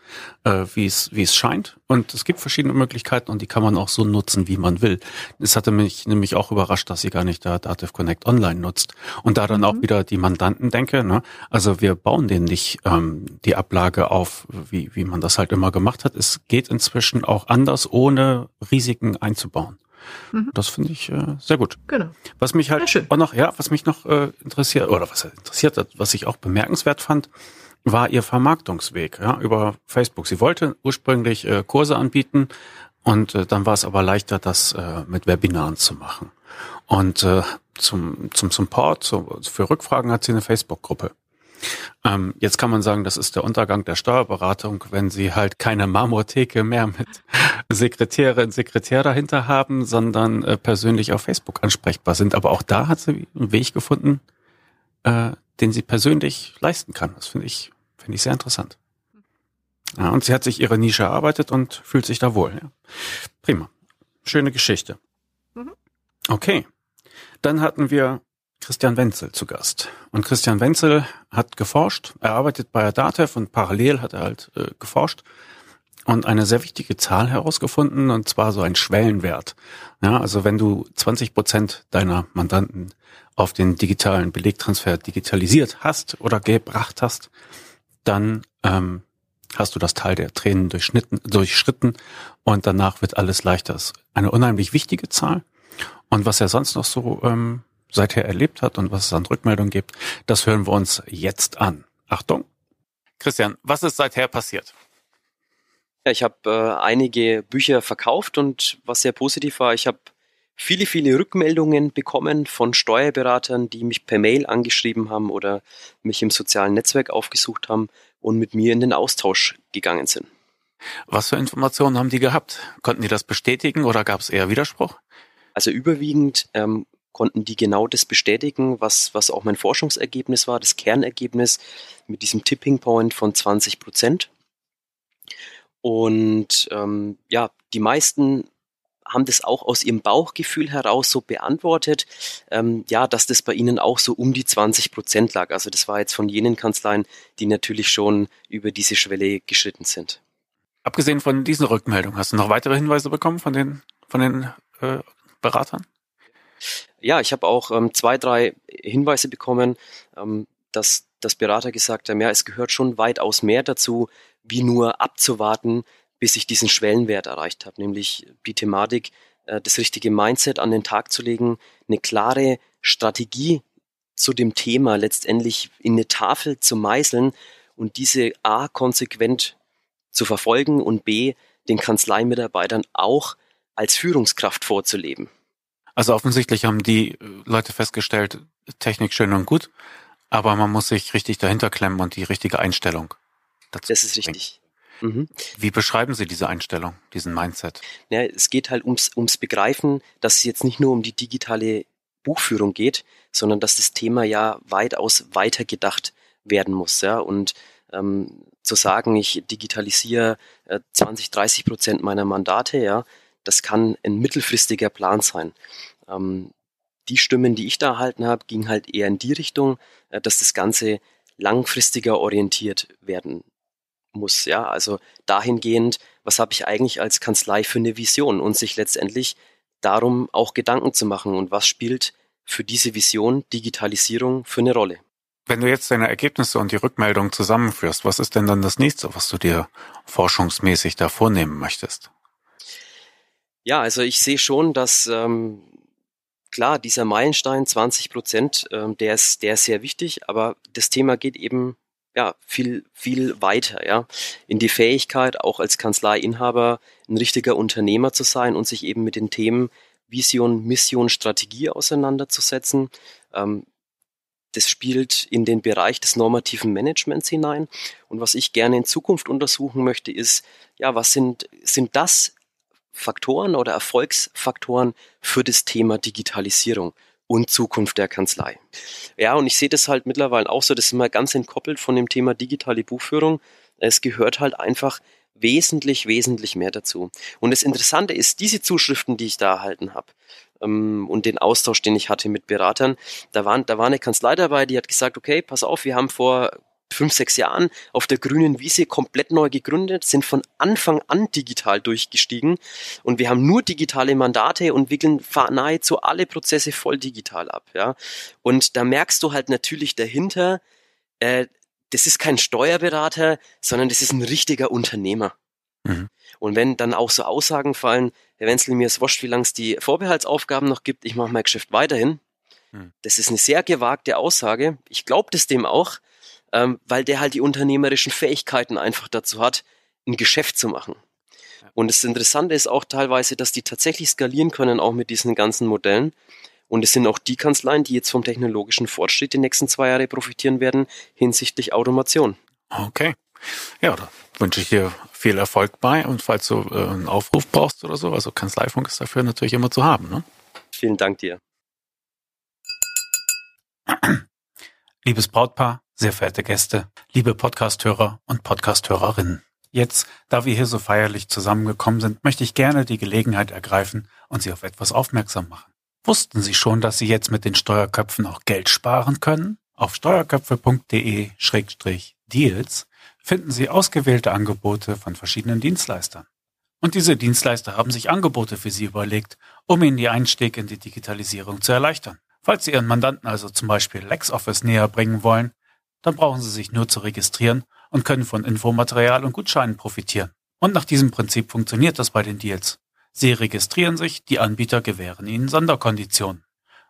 äh, wie es wie es scheint. Und es gibt verschiedene Möglichkeiten und die kann man auch so nutzen, wie man will. Es hatte mich nämlich auch überrascht, dass sie gar nicht da Dativ Connect Online nutzt. Und da dann mhm. auch wieder die Mandanten denke, ne? also wir bauen denen nicht ähm, die Ablage auf, wie, wie man das halt immer gemacht hat. Es geht inzwischen auch anders, ohne Risiken einzubauen. Mhm. Das finde ich äh, sehr gut. Genau. Was mich halt auch noch, ja, was mich noch äh, interessiert, oder was interessiert hat, was ich auch bemerkenswert fand, war ihr Vermarktungsweg ja, über Facebook. Sie wollte ursprünglich äh, Kurse anbieten und äh, dann war es aber leichter, das äh, mit Webinaren zu machen. Und äh, zum, zum Support, zu, für Rückfragen hat sie eine Facebook-Gruppe. Ähm, jetzt kann man sagen, das ist der Untergang der Steuerberatung, wenn sie halt keine Marmortheke mehr mit Sekretärin, Sekretär dahinter haben, sondern äh, persönlich auf Facebook ansprechbar sind. Aber auch da hat sie einen Weg gefunden, äh, den sie persönlich leisten kann. Das finde ich, finde ich sehr interessant. Ja, und sie hat sich ihre Nische erarbeitet und fühlt sich da wohl. Ja. Prima. Schöne Geschichte. Mhm. Okay. Dann hatten wir Christian Wenzel zu Gast. Und Christian Wenzel hat geforscht, er arbeitet bei DATEV und parallel hat er halt äh, geforscht und eine sehr wichtige Zahl herausgefunden, und zwar so ein Schwellenwert. Ja, also wenn du 20 Prozent deiner Mandanten auf den digitalen Belegtransfer digitalisiert hast oder gebracht hast, dann ähm, hast du das Teil der Tränen durchschnitten, durchschritten und danach wird alles leichter. Das ist eine unheimlich wichtige Zahl. Und was er sonst noch so ähm, seither erlebt hat und was es an Rückmeldungen gibt, das hören wir uns jetzt an. Achtung. Christian, was ist seither passiert? Ja, ich habe äh, einige Bücher verkauft und was sehr positiv war, ich habe viele, viele Rückmeldungen bekommen von Steuerberatern, die mich per Mail angeschrieben haben oder mich im sozialen Netzwerk aufgesucht haben und mit mir in den Austausch gegangen sind. Was für Informationen haben die gehabt? Konnten die das bestätigen oder gab es eher Widerspruch? Also überwiegend ähm, konnten die genau das bestätigen, was, was auch mein Forschungsergebnis war, das Kernergebnis mit diesem Tipping Point von 20 Prozent. Und ähm, ja, die meisten haben das auch aus ihrem Bauchgefühl heraus so beantwortet, ähm, ja, dass das bei ihnen auch so um die 20 Prozent lag. Also das war jetzt von jenen Kanzleien, die natürlich schon über diese Schwelle geschritten sind. Abgesehen von diesen Rückmeldungen, hast du noch weitere Hinweise bekommen von den, von den äh, Beratern? Ja, ich habe auch ähm, zwei, drei Hinweise bekommen, ähm, dass das Berater gesagt haben, ja, es gehört schon weitaus mehr dazu, wie nur abzuwarten, bis ich diesen Schwellenwert erreicht habe, nämlich die Thematik, äh, das richtige Mindset an den Tag zu legen, eine klare Strategie zu dem Thema letztendlich in eine Tafel zu meißeln und diese A konsequent zu verfolgen und B den Kanzleimitarbeitern auch als Führungskraft vorzuleben. Also offensichtlich haben die äh, Leute festgestellt, Technik schön und gut, aber man muss sich richtig dahinter klemmen und die richtige Einstellung dazu. Das ist richtig. Mhm. Wie beschreiben Sie diese Einstellung, diesen Mindset? Ja, es geht halt ums, ums Begreifen, dass es jetzt nicht nur um die digitale Buchführung geht, sondern dass das Thema ja weitaus weiter gedacht werden muss. Ja? Und ähm, zu sagen, ich digitalisiere äh, 20, 30 Prozent meiner Mandate, ja, das kann ein mittelfristiger Plan sein. Ähm, die Stimmen, die ich da erhalten habe, gingen halt eher in die Richtung, äh, dass das Ganze langfristiger orientiert werden muss. Ja, also dahingehend, was habe ich eigentlich als Kanzlei für eine Vision und sich letztendlich darum auch Gedanken zu machen und was spielt für diese Vision Digitalisierung für eine Rolle. Wenn du jetzt deine Ergebnisse und die Rückmeldung zusammenführst, was ist denn dann das nächste, was du dir forschungsmäßig da vornehmen möchtest? Ja, also ich sehe schon, dass ähm, klar dieser Meilenstein 20 Prozent, ähm, der ist, der ist sehr wichtig, aber das Thema geht eben ja viel viel weiter, ja, in die Fähigkeit auch als Kanzleiinhaber ein richtiger Unternehmer zu sein und sich eben mit den Themen Vision, Mission, Strategie auseinanderzusetzen. Ähm, das spielt in den Bereich des normativen Managements hinein. Und was ich gerne in Zukunft untersuchen möchte, ist, ja, was sind, sind das Faktoren oder Erfolgsfaktoren für das Thema Digitalisierung und Zukunft der Kanzlei? Ja, und ich sehe das halt mittlerweile auch so, das ist immer ganz entkoppelt von dem Thema digitale Buchführung. Es gehört halt einfach wesentlich, wesentlich mehr dazu. Und das Interessante ist, diese Zuschriften, die ich da erhalten habe, ähm, und den Austausch, den ich hatte mit Beratern. Da, waren, da war eine Kanzlei dabei, die hat gesagt, okay, pass auf, wir haben vor fünf, sechs Jahren auf der grünen Wiese komplett neu gegründet, sind von Anfang an digital durchgestiegen und wir haben nur digitale Mandate und wickeln nahezu alle Prozesse voll digital ab. Ja? Und da merkst du halt natürlich dahinter, äh, das ist kein Steuerberater, sondern das ist ein richtiger Unternehmer. Mhm. Und wenn dann auch so Aussagen fallen, Herr Wenzel, mir ist wurscht, wie lange es die Vorbehaltsaufgaben noch gibt, ich mache mein Geschäft weiterhin. Hm. Das ist eine sehr gewagte Aussage. Ich glaube das dem auch, ähm, weil der halt die unternehmerischen Fähigkeiten einfach dazu hat, ein Geschäft zu machen. Und das Interessante ist auch teilweise, dass die tatsächlich skalieren können, auch mit diesen ganzen Modellen. Und es sind auch die Kanzleien, die jetzt vom technologischen Fortschritt die nächsten zwei Jahre profitieren werden hinsichtlich Automation. Okay. Ja, da wünsche ich dir viel Erfolg bei und falls du äh, einen Aufruf brauchst oder so, also Kanzleifunk ist dafür natürlich immer zu haben. Ne? Vielen Dank dir. Liebes Brautpaar, sehr verehrte Gäste, liebe Podcasthörer und Podcasthörerinnen. Jetzt, da wir hier so feierlich zusammengekommen sind, möchte ich gerne die Gelegenheit ergreifen und Sie auf etwas aufmerksam machen. Wussten Sie schon, dass Sie jetzt mit den Steuerköpfen auch Geld sparen können? Auf steuerköpfe.de-deals finden Sie ausgewählte Angebote von verschiedenen Dienstleistern. Und diese Dienstleister haben sich Angebote für Sie überlegt, um Ihnen die Einstieg in die Digitalisierung zu erleichtern. Falls Sie Ihren Mandanten also zum Beispiel LexOffice näher bringen wollen, dann brauchen Sie sich nur zu registrieren und können von Infomaterial und Gutscheinen profitieren. Und nach diesem Prinzip funktioniert das bei den Deals. Sie registrieren sich, die Anbieter gewähren Ihnen Sonderkonditionen.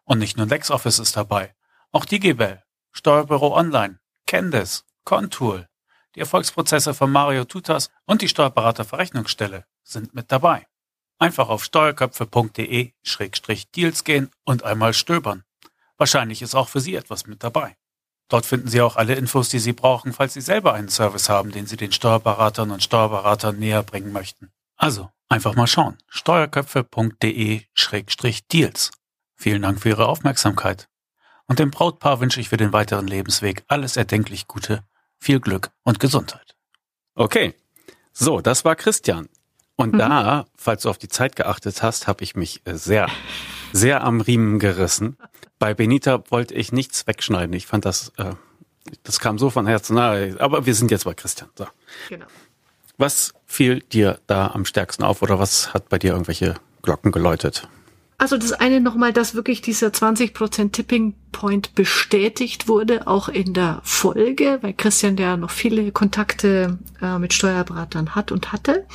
Und nicht nur LexOffice ist dabei, auch DigiBell, Steuerbüro Online, Candice, Contool, die Erfolgsprozesse von Mario Tutas und die Steuerberaterverrechnungsstelle sind mit dabei. Einfach auf steuerköpfe.de-deals gehen und einmal stöbern. Wahrscheinlich ist auch für Sie etwas mit dabei. Dort finden Sie auch alle Infos, die Sie brauchen, falls Sie selber einen Service haben, den Sie den Steuerberatern und Steuerberatern näher bringen möchten. Also, einfach mal schauen. steuerköpfe.de-deals. Vielen Dank für Ihre Aufmerksamkeit. Und dem Brautpaar wünsche ich für den weiteren Lebensweg alles erdenklich Gute viel Glück und Gesundheit. Okay, so, das war Christian. Und mhm. da, falls du auf die Zeit geachtet hast, habe ich mich äh, sehr, sehr am Riemen gerissen. Bei Benita wollte ich nichts wegschneiden. Ich fand das, äh, das kam so von Herzen nahe. Aber wir sind jetzt bei Christian. So. Genau. Was fiel dir da am stärksten auf oder was hat bei dir irgendwelche Glocken geläutet? Also das eine nochmal, dass wirklich dieser 20% Tipping Point bestätigt wurde, auch in der Folge, weil Christian ja noch viele Kontakte äh, mit Steuerberatern hat und hatte.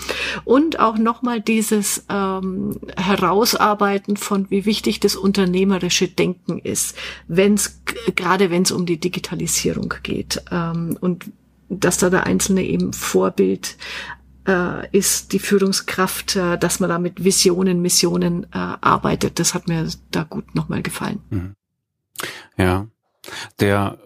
Und auch nochmal dieses ähm, Herausarbeiten von, wie wichtig das unternehmerische Denken ist, wenn es gerade wenn es um die Digitalisierung geht. Ähm, und dass da der Einzelne eben Vorbild äh, ist die Führungskraft, äh, dass man da mit Visionen, Missionen äh, arbeitet. Das hat mir da gut nochmal gefallen. Mhm. Ja, der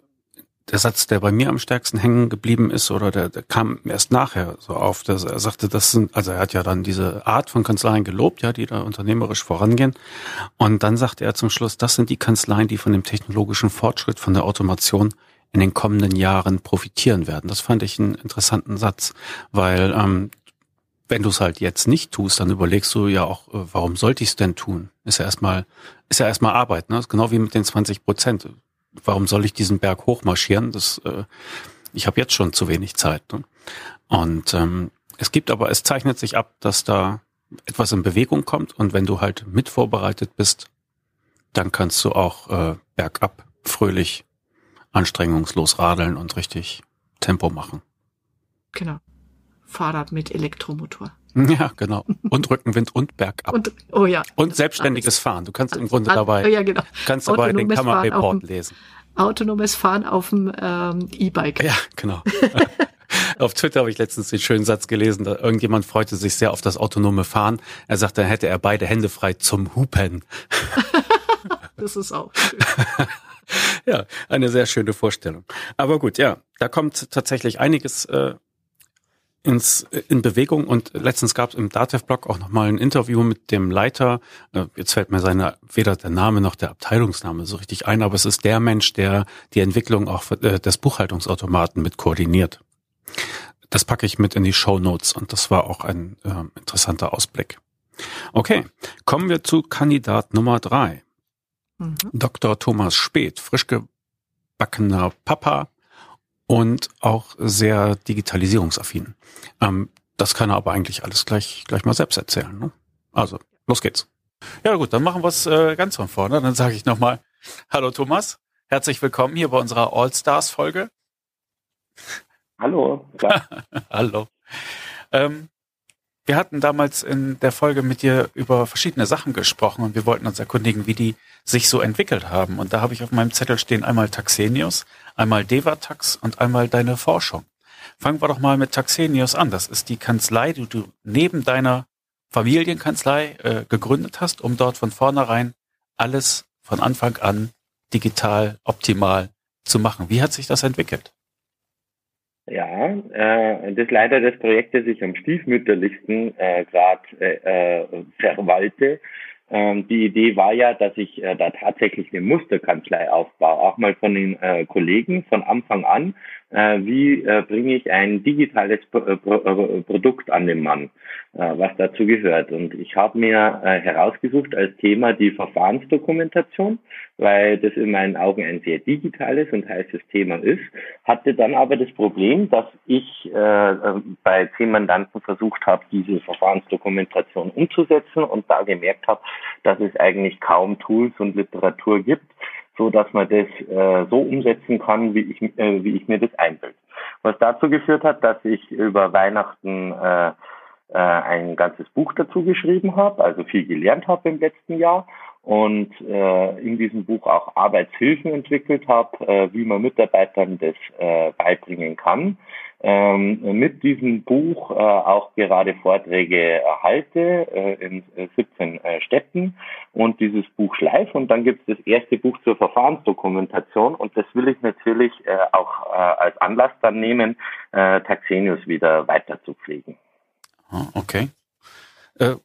der Satz, der bei mir am stärksten hängen geblieben ist, oder der, der kam erst nachher so auf, dass er sagte, das sind, also er hat ja dann diese Art von Kanzleien gelobt, ja, die da unternehmerisch vorangehen. Und dann sagte er zum Schluss, das sind die Kanzleien, die von dem technologischen Fortschritt, von der Automation in den kommenden Jahren profitieren werden. Das fand ich einen interessanten Satz, weil ähm, wenn du es halt jetzt nicht tust, dann überlegst du ja auch, äh, warum sollte ich es denn tun? Ist ja erstmal, ist ja erstmal Arbeit, ne? Genau wie mit den 20 Prozent warum soll ich diesen Berg hochmarschieren? Das, äh, ich habe jetzt schon zu wenig Zeit. Ne? Und ähm, es gibt aber, es zeichnet sich ab, dass da etwas in Bewegung kommt und wenn du halt mit vorbereitet bist, dann kannst du auch äh, bergab fröhlich, anstrengungslos radeln und richtig Tempo machen. Genau. Fahrrad mit Elektromotor. *laughs* Ja, genau. Und Rückenwind und bergab. Und, oh ja. Und selbstständiges Fahren. Du kannst im Grunde dabei, ja, genau. kannst dabei den Kammerreport lesen. Autonomes Fahren auf dem ähm, E-Bike. Ja, genau. *laughs* auf Twitter habe ich letztens den schönen Satz gelesen, da irgendjemand freute sich sehr auf das autonome Fahren. Er sagte, dann hätte er beide Hände frei zum Hupen. *laughs* das ist auch schön. *laughs* ja, eine sehr schöne Vorstellung. Aber gut, ja, da kommt tatsächlich einiges äh, ins, in Bewegung und letztens gab es im Datev-Blog auch nochmal ein Interview mit dem Leiter, äh, jetzt fällt mir seine, weder der Name noch der Abteilungsname so richtig ein, aber es ist der Mensch, der die Entwicklung auch äh, des Buchhaltungsautomaten mit koordiniert. Das packe ich mit in die Show Notes und das war auch ein äh, interessanter Ausblick. Okay, kommen wir zu Kandidat Nummer drei. Mhm. Dr. Thomas Speth, frisch gebackener Papa, und auch sehr digitalisierungsaffin. Ähm, das kann er aber eigentlich alles gleich, gleich mal selbst erzählen. Ne? Also, los geht's. Ja gut, dann machen wir es äh, ganz von vorne. Dann sage ich nochmal, hallo Thomas, herzlich willkommen hier bei unserer All-Stars-Folge. Hallo. *laughs* hallo. Ähm, wir hatten damals in der Folge mit dir über verschiedene Sachen gesprochen und wir wollten uns erkundigen, wie die sich so entwickelt haben. Und da habe ich auf meinem Zettel stehen einmal Taxenius, einmal Devatax und einmal deine Forschung. Fangen wir doch mal mit Taxenius an. Das ist die Kanzlei, die du neben deiner Familienkanzlei äh, gegründet hast, um dort von vornherein alles von Anfang an digital optimal zu machen. Wie hat sich das entwickelt? Ja, äh, das leider das Projekt, das ich am stiefmütterlichsten äh, gerade äh, äh, verwalte. Ähm, die Idee war ja, dass ich äh, da tatsächlich eine Musterkanzlei aufbaue, auch mal von den äh, Kollegen von Anfang an. Äh, wie äh, bringe ich ein digitales äh, Pro Produkt an den Mann, was dazu gehört? Und ich habe mir herausgesucht als Thema die Verfahrensdokumentation weil das in meinen Augen ein sehr digitales und heißes Thema ist, hatte dann aber das Problem, dass ich bei zehn Mandanten versucht habe, diese Verfahrensdokumentation umzusetzen und da gemerkt habe, dass es eigentlich kaum Tools und Literatur gibt, so dass man das äh, so umsetzen kann, wie ich, äh, wie ich mir das einbilde. Was dazu geführt hat, dass ich über Weihnachten äh, äh, ein ganzes Buch dazu geschrieben habe, also viel gelernt habe im letzten Jahr und äh, in diesem Buch auch Arbeitshilfen entwickelt habe, äh, wie man Mitarbeitern das äh, beibringen kann. Ähm, mit diesem Buch äh, auch gerade Vorträge erhalte äh, in 17 äh, Städten und dieses Buch schleife und dann gibt es das erste Buch zur Verfahrensdokumentation und das will ich natürlich äh, auch äh, als Anlass dann nehmen, äh, Taxenius wieder weiter zu pflegen. Ah, okay. Äh,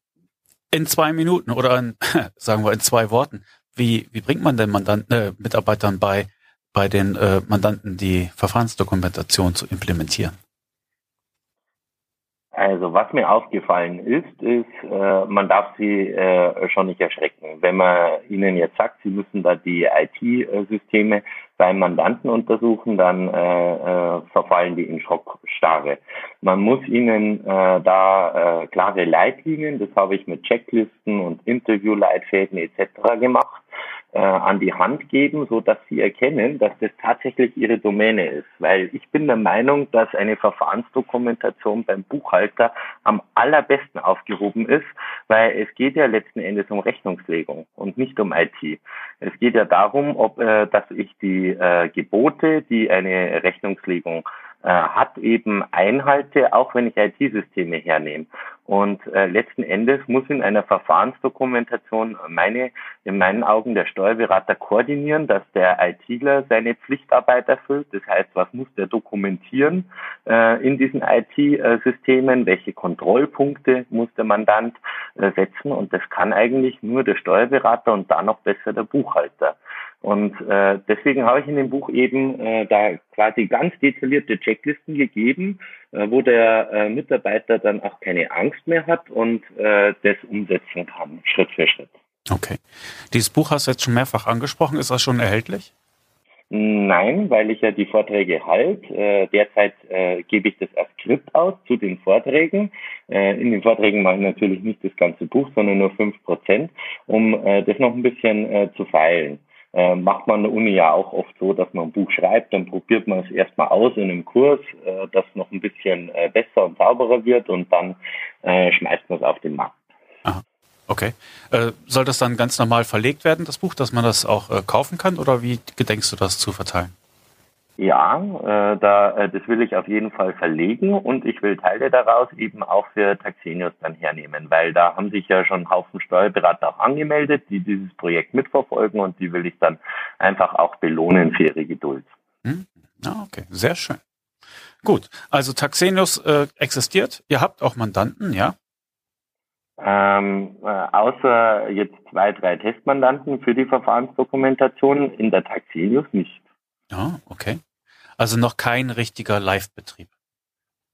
in zwei Minuten oder in, *laughs* sagen wir in zwei Worten. Wie, wie bringt man denn Mandanten, äh, Mitarbeitern bei, bei den äh, Mandanten die Verfahrensdokumentation zu implementieren? Also was mir aufgefallen ist, ist, äh, man darf sie äh, schon nicht erschrecken. Wenn man ihnen jetzt sagt, sie müssen da die IT-Systeme beim Mandanten untersuchen, dann äh, äh, verfallen die in Schockstarre. Man muss ihnen äh, da äh, klare Leitlinien, das habe ich mit Checklisten und Interviewleitfäden etc. gemacht äh, an die Hand geben, so dass sie erkennen, dass das tatsächlich ihre Domäne ist. Weil ich bin der Meinung, dass eine Verfahrensdokumentation beim Buchhalter am allerbesten aufgehoben ist, weil es geht ja letzten Endes um Rechnungslegung und nicht um IT. Es geht ja darum, ob äh, dass ich die äh, Gebote, die eine Rechnungslegung äh, hat eben Einhalte, auch wenn ich IT-Systeme hernehme. Und äh, letzten Endes muss in einer Verfahrensdokumentation meine, in meinen Augen der Steuerberater koordinieren, dass der ITler seine Pflichtarbeit erfüllt. Das heißt, was muss der dokumentieren äh, in diesen IT-Systemen? Welche Kontrollpunkte muss der Mandant äh, setzen? Und das kann eigentlich nur der Steuerberater und dann noch besser der Buchhalter. Und äh, deswegen habe ich in dem Buch eben äh, da quasi ganz detaillierte Checklisten gegeben, wo der äh, Mitarbeiter dann auch keine Angst mehr hat und äh, das umsetzen kann, Schritt für Schritt. Okay. Dieses Buch hast du jetzt schon mehrfach angesprochen. Ist das schon erhältlich? Nein, weil ich ja die Vorträge halt. Äh, derzeit äh, gebe ich das als Skript aus zu den Vorträgen. Äh, in den Vorträgen mache ich natürlich nicht das ganze Buch, sondern nur fünf Prozent, um äh, das noch ein bisschen äh, zu feilen äh, macht man an der Uni ja auch oft so, dass man ein Buch schreibt, dann probiert man es erstmal aus in einem Kurs, äh, das noch ein bisschen äh, besser und sauberer wird und dann äh, schmeißt man es auf den Markt. Aha. Okay. Äh, soll das dann ganz normal verlegt werden, das Buch, dass man das auch äh, kaufen kann oder wie gedenkst du das zu verteilen? Ja, äh, da, äh, das will ich auf jeden Fall verlegen und ich will Teile daraus eben auch für Taxenius dann hernehmen, weil da haben sich ja schon Haufen Steuerberater auch angemeldet, die dieses Projekt mitverfolgen und die will ich dann einfach auch belohnen für ihre Geduld. Hm? Ah, okay, sehr schön. Gut, also Taxenius äh, existiert, ihr habt auch Mandanten, ja? Ähm, äh, außer jetzt zwei, drei Testmandanten für die Verfahrensdokumentation in der Taxenius nicht. Ja, okay. Also noch kein richtiger Live-Betrieb.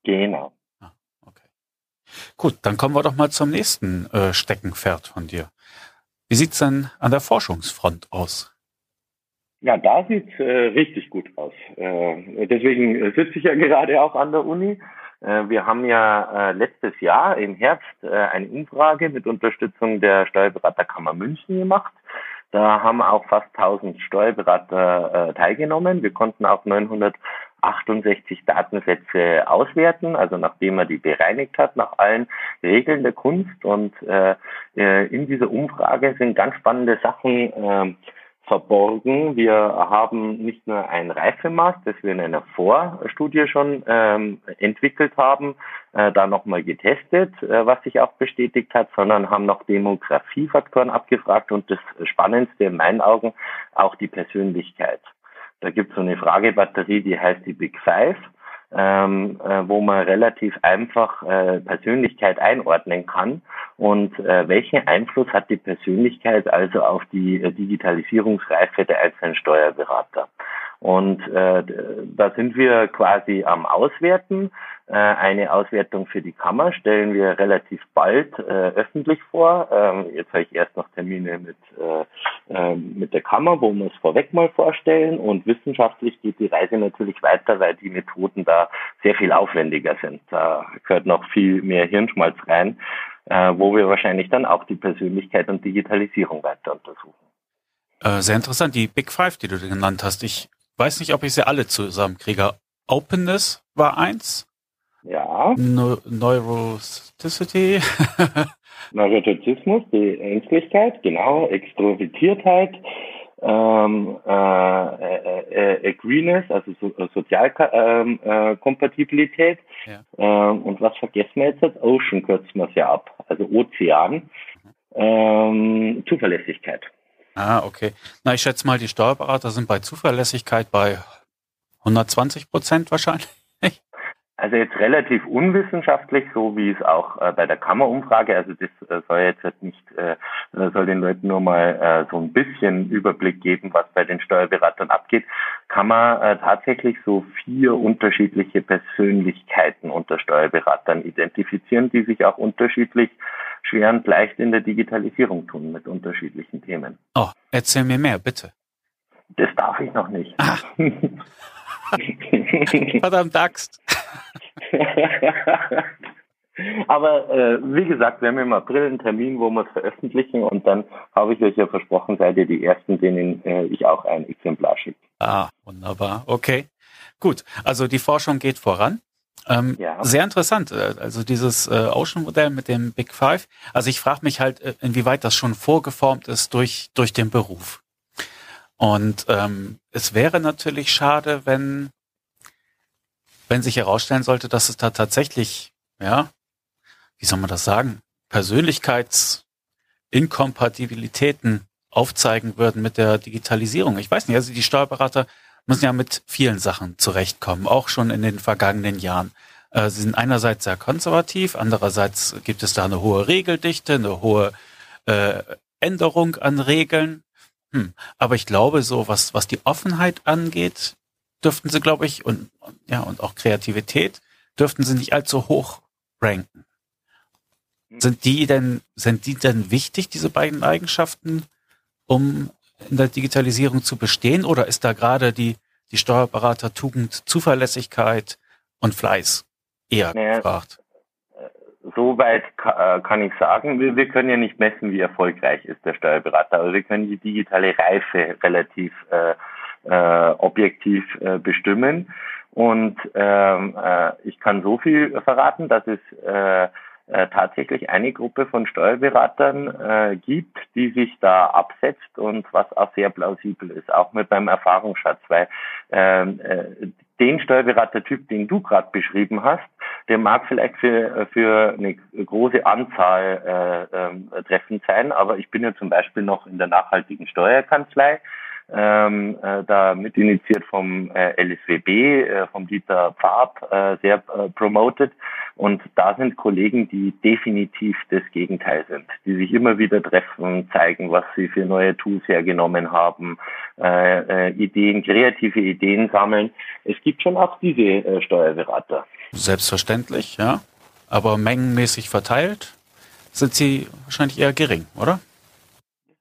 Genau. Ah, okay. Gut, dann kommen wir doch mal zum nächsten äh, Steckenpferd von dir. Wie sieht's denn an der Forschungsfront aus? Ja, da sieht's äh, richtig gut aus. Äh, deswegen sitze ich ja *laughs* gerade auch an der Uni. Äh, wir haben ja äh, letztes Jahr im Herbst äh, eine Umfrage mit Unterstützung der Steuerberaterkammer München gemacht da haben auch fast 1000 Steuerberater äh, teilgenommen. Wir konnten auch 968 Datensätze auswerten, also nachdem man die bereinigt hat nach allen Regeln der Kunst. Und äh, äh in dieser Umfrage sind ganz spannende Sachen äh, verborgen. Wir haben nicht nur ein Reifemaß, das wir in einer Vorstudie schon ähm, entwickelt haben, äh, da nochmal getestet, äh, was sich auch bestätigt hat, sondern haben noch Demografiefaktoren abgefragt und das Spannendste in meinen Augen auch die Persönlichkeit. Da gibt es so eine Fragebatterie, die heißt die Big Five ähm, äh, wo man relativ einfach äh, Persönlichkeit einordnen kann. Und äh, welchen Einfluss hat die Persönlichkeit also auf die äh, Digitalisierungsreife der einzelnen Steuerberater? Und äh, da sind wir quasi am Auswerten. Äh, eine Auswertung für die Kammer stellen wir relativ bald äh, öffentlich vor. Ähm, jetzt habe ich erst noch Termine mit, äh, äh, mit der Kammer, wo wir es vorweg mal vorstellen. Und wissenschaftlich geht die Reise natürlich weiter, weil die Methoden da sehr viel aufwendiger sind. Da gehört noch viel mehr Hirnschmalz rein, äh, wo wir wahrscheinlich dann auch die Persönlichkeit und Digitalisierung weiter untersuchen. Äh, sehr interessant, die Big Five, die du genannt hast. Ich weiß nicht, ob ich sie alle zusammenkriege. Openness war eins. Ja. Ne Neuroticity. *laughs* Neurotizismus, die Ängstlichkeit, genau. Extrovertiertheit. Ähm, äh, äh, äh, Agreeness, also so, äh, Sozialkompatibilität. Ähm, äh, ja. ähm, und was vergessen wir jetzt? Ocean kürzen wir es ja ab, also Ozean. Ähm, Zuverlässigkeit. Ah, okay. Na, ich schätze mal, die Steuerberater sind bei Zuverlässigkeit bei 120 Prozent wahrscheinlich. Also jetzt relativ unwissenschaftlich, so wie es auch äh, bei der Kammerumfrage, also das äh, soll jetzt halt nicht, äh, soll den Leuten nur mal äh, so ein bisschen Überblick geben, was bei den Steuerberatern abgeht, kann man äh, tatsächlich so vier unterschiedliche Persönlichkeiten unter Steuerberatern identifizieren, die sich auch unterschiedlich schwer und leicht in der Digitalisierung tun mit unterschiedlichen Themen. Oh, erzähl mir mehr, bitte. Das darf ich noch nicht. Ah. *laughs* Verdammt Axt. *laughs* Aber äh, wie gesagt, wir haben im April einen Termin, wo wir es veröffentlichen und dann habe ich euch ja versprochen, seid ihr die Ersten, denen äh, ich auch ein Exemplar schicke. Ah, wunderbar. Okay. Gut. Also die Forschung geht voran. Ähm, ja. Sehr interessant. Äh, also dieses äh, Ocean-Modell mit dem Big Five. Also ich frage mich halt, äh, inwieweit das schon vorgeformt ist durch, durch den Beruf. Und ähm, es wäre natürlich schade, wenn wenn sich herausstellen sollte, dass es da tatsächlich, ja, wie soll man das sagen, Persönlichkeitsinkompatibilitäten aufzeigen würden mit der Digitalisierung. Ich weiß nicht, also die Steuerberater müssen ja mit vielen Sachen zurechtkommen, auch schon in den vergangenen Jahren. Äh, sie sind einerseits sehr konservativ, andererseits gibt es da eine hohe Regeldichte, eine hohe äh, Änderung an Regeln. Hm. Aber ich glaube, so was, was die Offenheit angeht, dürften sie, glaube ich, und ja, und auch Kreativität, dürften sie nicht allzu hoch ranken. Hm. Sind die denn, sind die denn wichtig, diese beiden Eigenschaften, um in der Digitalisierung zu bestehen? Oder ist da gerade die, die Steuerberater-Tugend Zuverlässigkeit und Fleiß eher naja, gefragt? Soweit äh, kann ich sagen, wir, wir, können ja nicht messen, wie erfolgreich ist der Steuerberater, aber wir können die digitale Reife relativ äh, äh, objektiv äh, bestimmen. Und ähm, äh, ich kann so viel verraten, dass es äh, äh, tatsächlich eine Gruppe von Steuerberatern äh, gibt, die sich da absetzt und was auch sehr plausibel ist, auch mit meinem Erfahrungsschatz, weil ähm, äh, den Steuerberatertyp, den du gerade beschrieben hast, der mag vielleicht für, für eine große Anzahl äh, äh, treffend sein, aber ich bin ja zum Beispiel noch in der nachhaltigen Steuerkanzlei ähm, äh, da mit initiiert vom äh, LSWB, äh, vom Dieter Pfab, äh, sehr äh, promoted. Und da sind Kollegen, die definitiv das Gegenteil sind, die sich immer wieder treffen, zeigen, was sie für neue Tools hergenommen haben, äh, äh, Ideen, kreative Ideen sammeln. Es gibt schon auch diese äh, Steuerberater. Selbstverständlich, ja. Aber mengenmäßig verteilt sind sie wahrscheinlich eher gering, oder?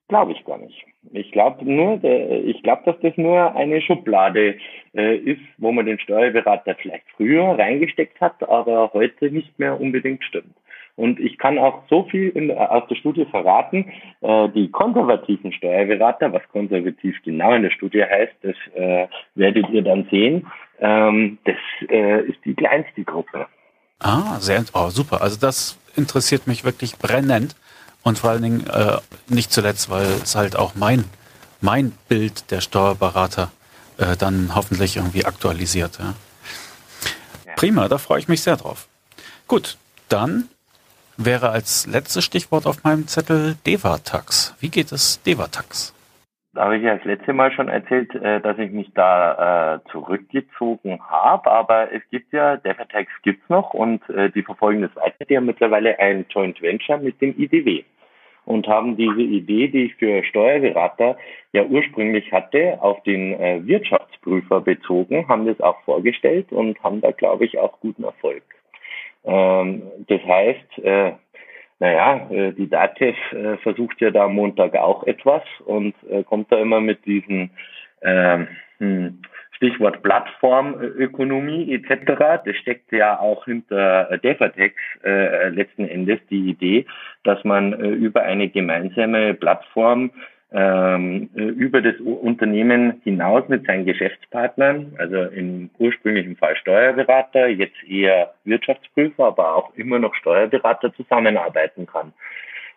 Glaube ich gar nicht. Ich glaube nur, ich glaube, dass das nur eine Schublade äh, ist, wo man den Steuerberater vielleicht früher reingesteckt hat, aber heute nicht mehr unbedingt stimmt. Und ich kann auch so viel in, aus der Studie verraten. Äh, die konservativen Steuerberater, was konservativ genau in der Studie heißt, das äh, werdet ihr dann sehen. Ähm, das äh, ist die kleinste Gruppe. Ah, sehr, oh, super. Also das interessiert mich wirklich brennend. Und vor allen Dingen äh, nicht zuletzt, weil es halt auch mein, mein Bild der Steuerberater äh, dann hoffentlich irgendwie aktualisiert. Ja. Prima, da freue ich mich sehr drauf. Gut, dann wäre als letztes Stichwort auf meinem Zettel Devatax. Wie geht es Devatax? Da habe ich ja das letzte Mal schon erzählt, äh, dass ich mich da äh, zurückgezogen habe, aber es gibt ja, Devatax gibt's noch und äh, die verfolgen das weiter. Die haben mittlerweile ein Joint Venture mit dem IDW und haben diese Idee, die ich für Steuerberater ja ursprünglich hatte, auf den äh, Wirtschaftsprüfer bezogen, haben das auch vorgestellt und haben da, glaube ich, auch guten Erfolg. Ähm, das heißt, äh, naja, äh, die DATEV äh, versucht ja da am Montag auch etwas und äh, kommt da immer mit diesen ähm, hm, Stichwort Plattformökonomie etc. Das steckt ja auch hinter Defatex äh, letzten Endes die Idee, dass man äh, über eine gemeinsame Plattform ähm, äh, über das Unternehmen hinaus mit seinen Geschäftspartnern, also im ursprünglichen Fall Steuerberater, jetzt eher Wirtschaftsprüfer, aber auch immer noch Steuerberater zusammenarbeiten kann.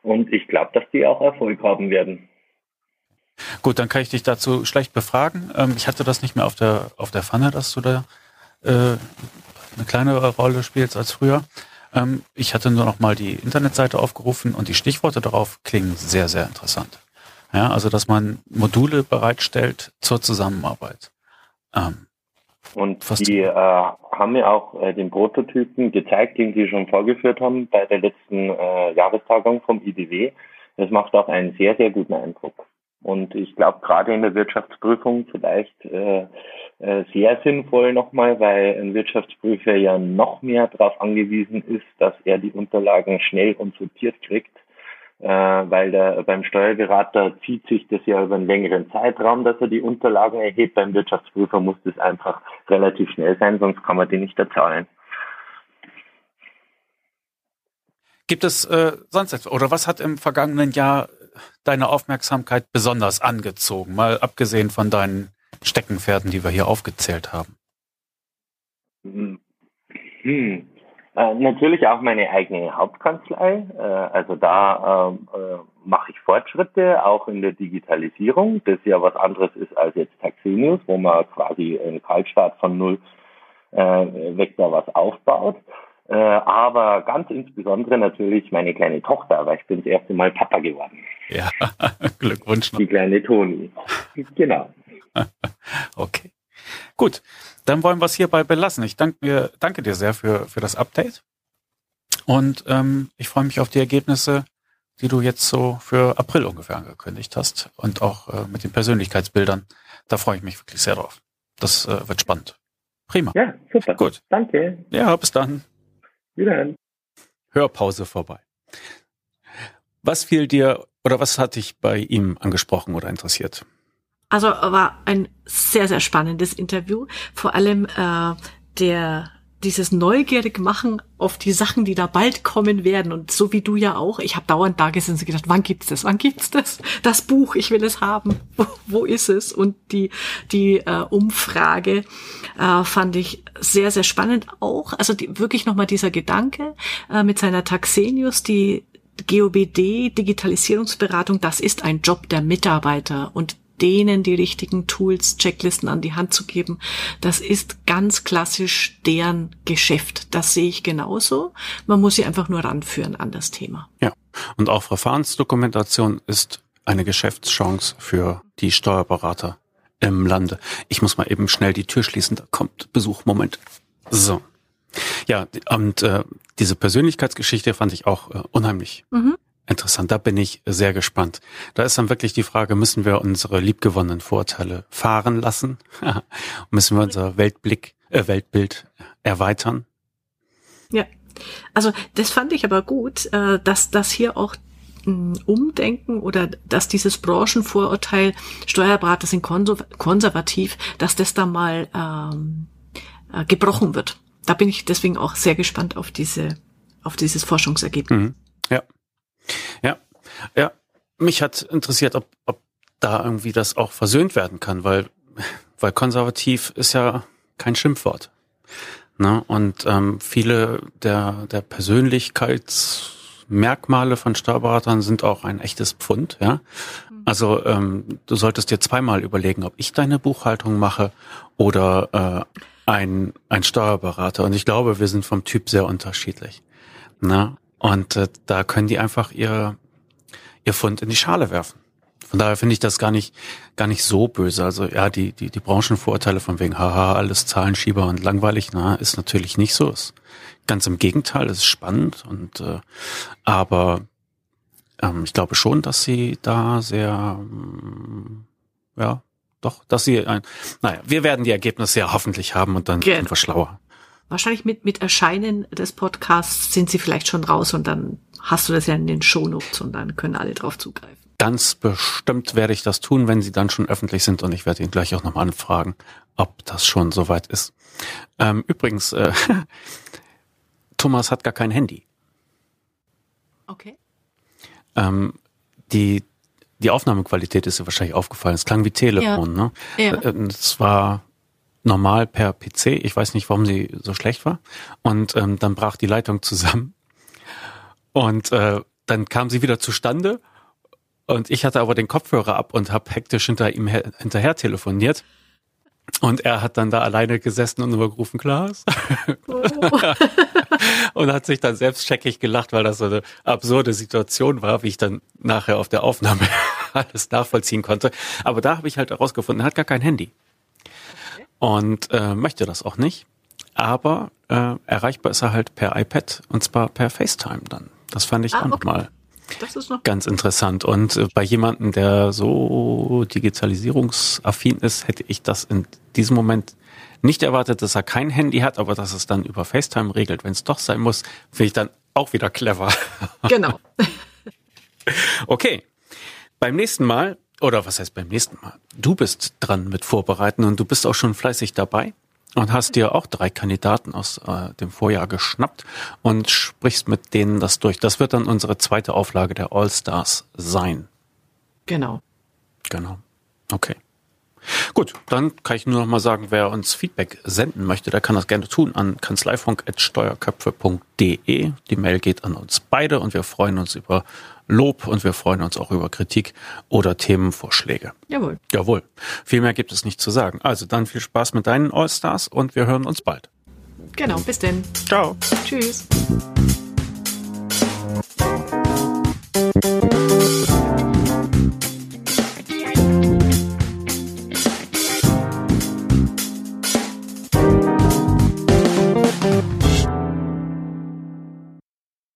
Und ich glaube, dass die auch Erfolg haben werden. Gut, dann kann ich dich dazu schlecht befragen. Ähm, ich hatte das nicht mehr auf der, auf der Pfanne, dass du da äh, eine kleinere Rolle spielst als früher. Ähm, ich hatte nur noch mal die Internetseite aufgerufen und die Stichworte darauf klingen sehr, sehr interessant. Ja, also dass man Module bereitstellt zur Zusammenarbeit. Ähm, und die äh, haben mir auch äh, den Prototypen gezeigt, den sie schon vorgeführt haben bei der letzten äh, Jahrestagung vom IDW. Das macht auch einen sehr, sehr guten Eindruck. Und ich glaube, gerade in der Wirtschaftsprüfung vielleicht äh, äh, sehr sinnvoll nochmal, weil ein Wirtschaftsprüfer ja noch mehr darauf angewiesen ist, dass er die Unterlagen schnell und sortiert kriegt, äh, weil der, beim Steuerberater zieht sich das ja über einen längeren Zeitraum, dass er die Unterlagen erhebt. Beim Wirtschaftsprüfer muss das einfach relativ schnell sein, sonst kann man die nicht erzahlen. Gibt es äh, sonst etwas, oder was hat im vergangenen Jahr deine Aufmerksamkeit besonders angezogen? Mal abgesehen von deinen Steckenpferden, die wir hier aufgezählt haben. Hm. hm. Äh, natürlich auch meine eigene Hauptkanzlei. Äh, also da äh, äh, mache ich Fortschritte, auch in der Digitalisierung, das ja was anderes ist als jetzt Taxenius, wo man quasi einen Kaltstart von null äh, Vector was aufbaut. Äh, aber ganz insbesondere natürlich meine kleine Tochter, weil ich bin das erste Mal Papa geworden. Ja, *laughs* Glückwunsch noch. Die kleine Toni. genau. *laughs* okay. Gut, dann wollen wir es hierbei belassen. Ich danke, mir, danke dir sehr für, für das Update. Und ähm, ich freue mich auf die Ergebnisse, die du jetzt so für April ungefähr angekündigt hast. Und auch äh, mit den Persönlichkeitsbildern. Da freue ich mich wirklich sehr drauf. Das äh, wird spannend. Prima. Ja, super. Gut. Danke. Ja, bis dann. Wiederhören. Hörpause vorbei. Was fiel dir oder was hat dich bei ihm angesprochen oder interessiert? Also war ein sehr, sehr spannendes Interview. Vor allem äh, der dieses neugierig machen auf die Sachen, die da bald kommen werden. Und so wie du ja auch, ich habe dauernd da gesessen und gedacht, wann gibt's das? Wann gibt's das? Das Buch, ich will es haben. Wo, wo ist es? Und die, die äh, Umfrage äh, fand ich sehr, sehr spannend auch. Also die, wirklich nochmal dieser Gedanke äh, mit seiner Taxenius, die GOBD, Digitalisierungsberatung, das ist ein Job der Mitarbeiter und denen die richtigen Tools, Checklisten an die Hand zu geben. Das ist ganz klassisch deren Geschäft. Das sehe ich genauso. Man muss sie einfach nur ranführen an das Thema. Ja. Und auch Verfahrensdokumentation ist eine Geschäftschance für die Steuerberater im Lande. Ich muss mal eben schnell die Tür schließen, da kommt Besuch. Moment. So. Ja, und äh, diese Persönlichkeitsgeschichte fand ich auch äh, unheimlich mhm. Interessant, da bin ich sehr gespannt. Da ist dann wirklich die Frage, müssen wir unsere liebgewonnenen Vorteile fahren lassen? *laughs* müssen wir unser Weltblick, äh, Weltbild erweitern? Ja, also das fand ich aber gut, äh, dass das hier auch hm, Umdenken oder dass dieses Branchenvorurteil, Steuerberater sind konservativ, dass das da mal ähm, äh, gebrochen wird. Da bin ich deswegen auch sehr gespannt auf diese, auf dieses Forschungsergebnis. Mhm. Ja. Ja. Mich hat interessiert, ob, ob da irgendwie das auch versöhnt werden kann, weil, weil konservativ ist ja kein Schimpfwort. Ne? Und ähm, viele der, der Persönlichkeitsmerkmale von Steuerberatern sind auch ein echtes Pfund, ja. Mhm. Also ähm, du solltest dir zweimal überlegen, ob ich deine Buchhaltung mache oder äh, ein, ein Steuerberater. Und ich glaube, wir sind vom Typ sehr unterschiedlich. Ne? Und äh, da können die einfach ihr, ihr Fund in die Schale werfen. Von daher finde ich das gar nicht, gar nicht so böse. Also ja, die, die, die Branchenvorurteile von wegen, haha, alles Zahlenschieber und langweilig, na, ist natürlich nicht so. Ist ganz im Gegenteil, es ist spannend und äh, aber ähm, ich glaube schon, dass sie da sehr, ähm, ja, doch, dass sie ein, naja, wir werden die Ergebnisse ja hoffentlich haben und dann sind wir schlauer wahrscheinlich mit, mit Erscheinen des Podcasts sind sie vielleicht schon raus und dann hast du das ja in den Shownotes und dann können alle drauf zugreifen. Ganz bestimmt werde ich das tun, wenn sie dann schon öffentlich sind und ich werde ihn gleich auch nochmal anfragen, ob das schon soweit ist. Ähm, übrigens, äh, *laughs* Thomas hat gar kein Handy. Okay. Ähm, die, die Aufnahmequalität ist dir wahrscheinlich aufgefallen. Es klang wie Telefon, ja. ne? Ja. Äh, es war normal per PC. Ich weiß nicht, warum sie so schlecht war. Und ähm, dann brach die Leitung zusammen. Und äh, dann kam sie wieder zustande. Und ich hatte aber den Kopfhörer ab und habe hektisch hinter ihm hinterher telefoniert. Und er hat dann da alleine gesessen und nur gerufen, Klaas. Oh. *laughs* und hat sich dann selbst checkig gelacht, weil das so eine absurde Situation war, wie ich dann nachher auf der Aufnahme *laughs* alles nachvollziehen konnte. Aber da habe ich halt herausgefunden, er hat gar kein Handy und äh, möchte das auch nicht. Aber äh, erreichbar ist er halt per iPad und zwar per FaceTime dann. Das fand ich ah, auch okay. nochmal ganz interessant. Und äh, bei jemandem, der so digitalisierungsaffin ist, hätte ich das in diesem Moment nicht erwartet, dass er kein Handy hat, aber dass es dann über FaceTime regelt. Wenn es doch sein muss, finde ich dann auch wieder clever. Genau. *laughs* okay. Beim nächsten Mal oder was heißt beim nächsten Mal? Du bist dran mit Vorbereiten und du bist auch schon fleißig dabei und hast dir auch drei Kandidaten aus äh, dem Vorjahr geschnappt und sprichst mit denen das durch. Das wird dann unsere zweite Auflage der All-Stars sein. Genau. Genau. Okay. Gut, dann kann ich nur noch mal sagen, wer uns Feedback senden möchte, der kann das gerne tun an kanzleifunk.steuerköpfe.de. Die Mail geht an uns beide und wir freuen uns über Lob und wir freuen uns auch über Kritik oder Themenvorschläge. Jawohl. Jawohl. Viel mehr gibt es nicht zu sagen. Also dann viel Spaß mit deinen All-Stars und wir hören uns bald. Genau, bis denn. Ciao. Tschüss.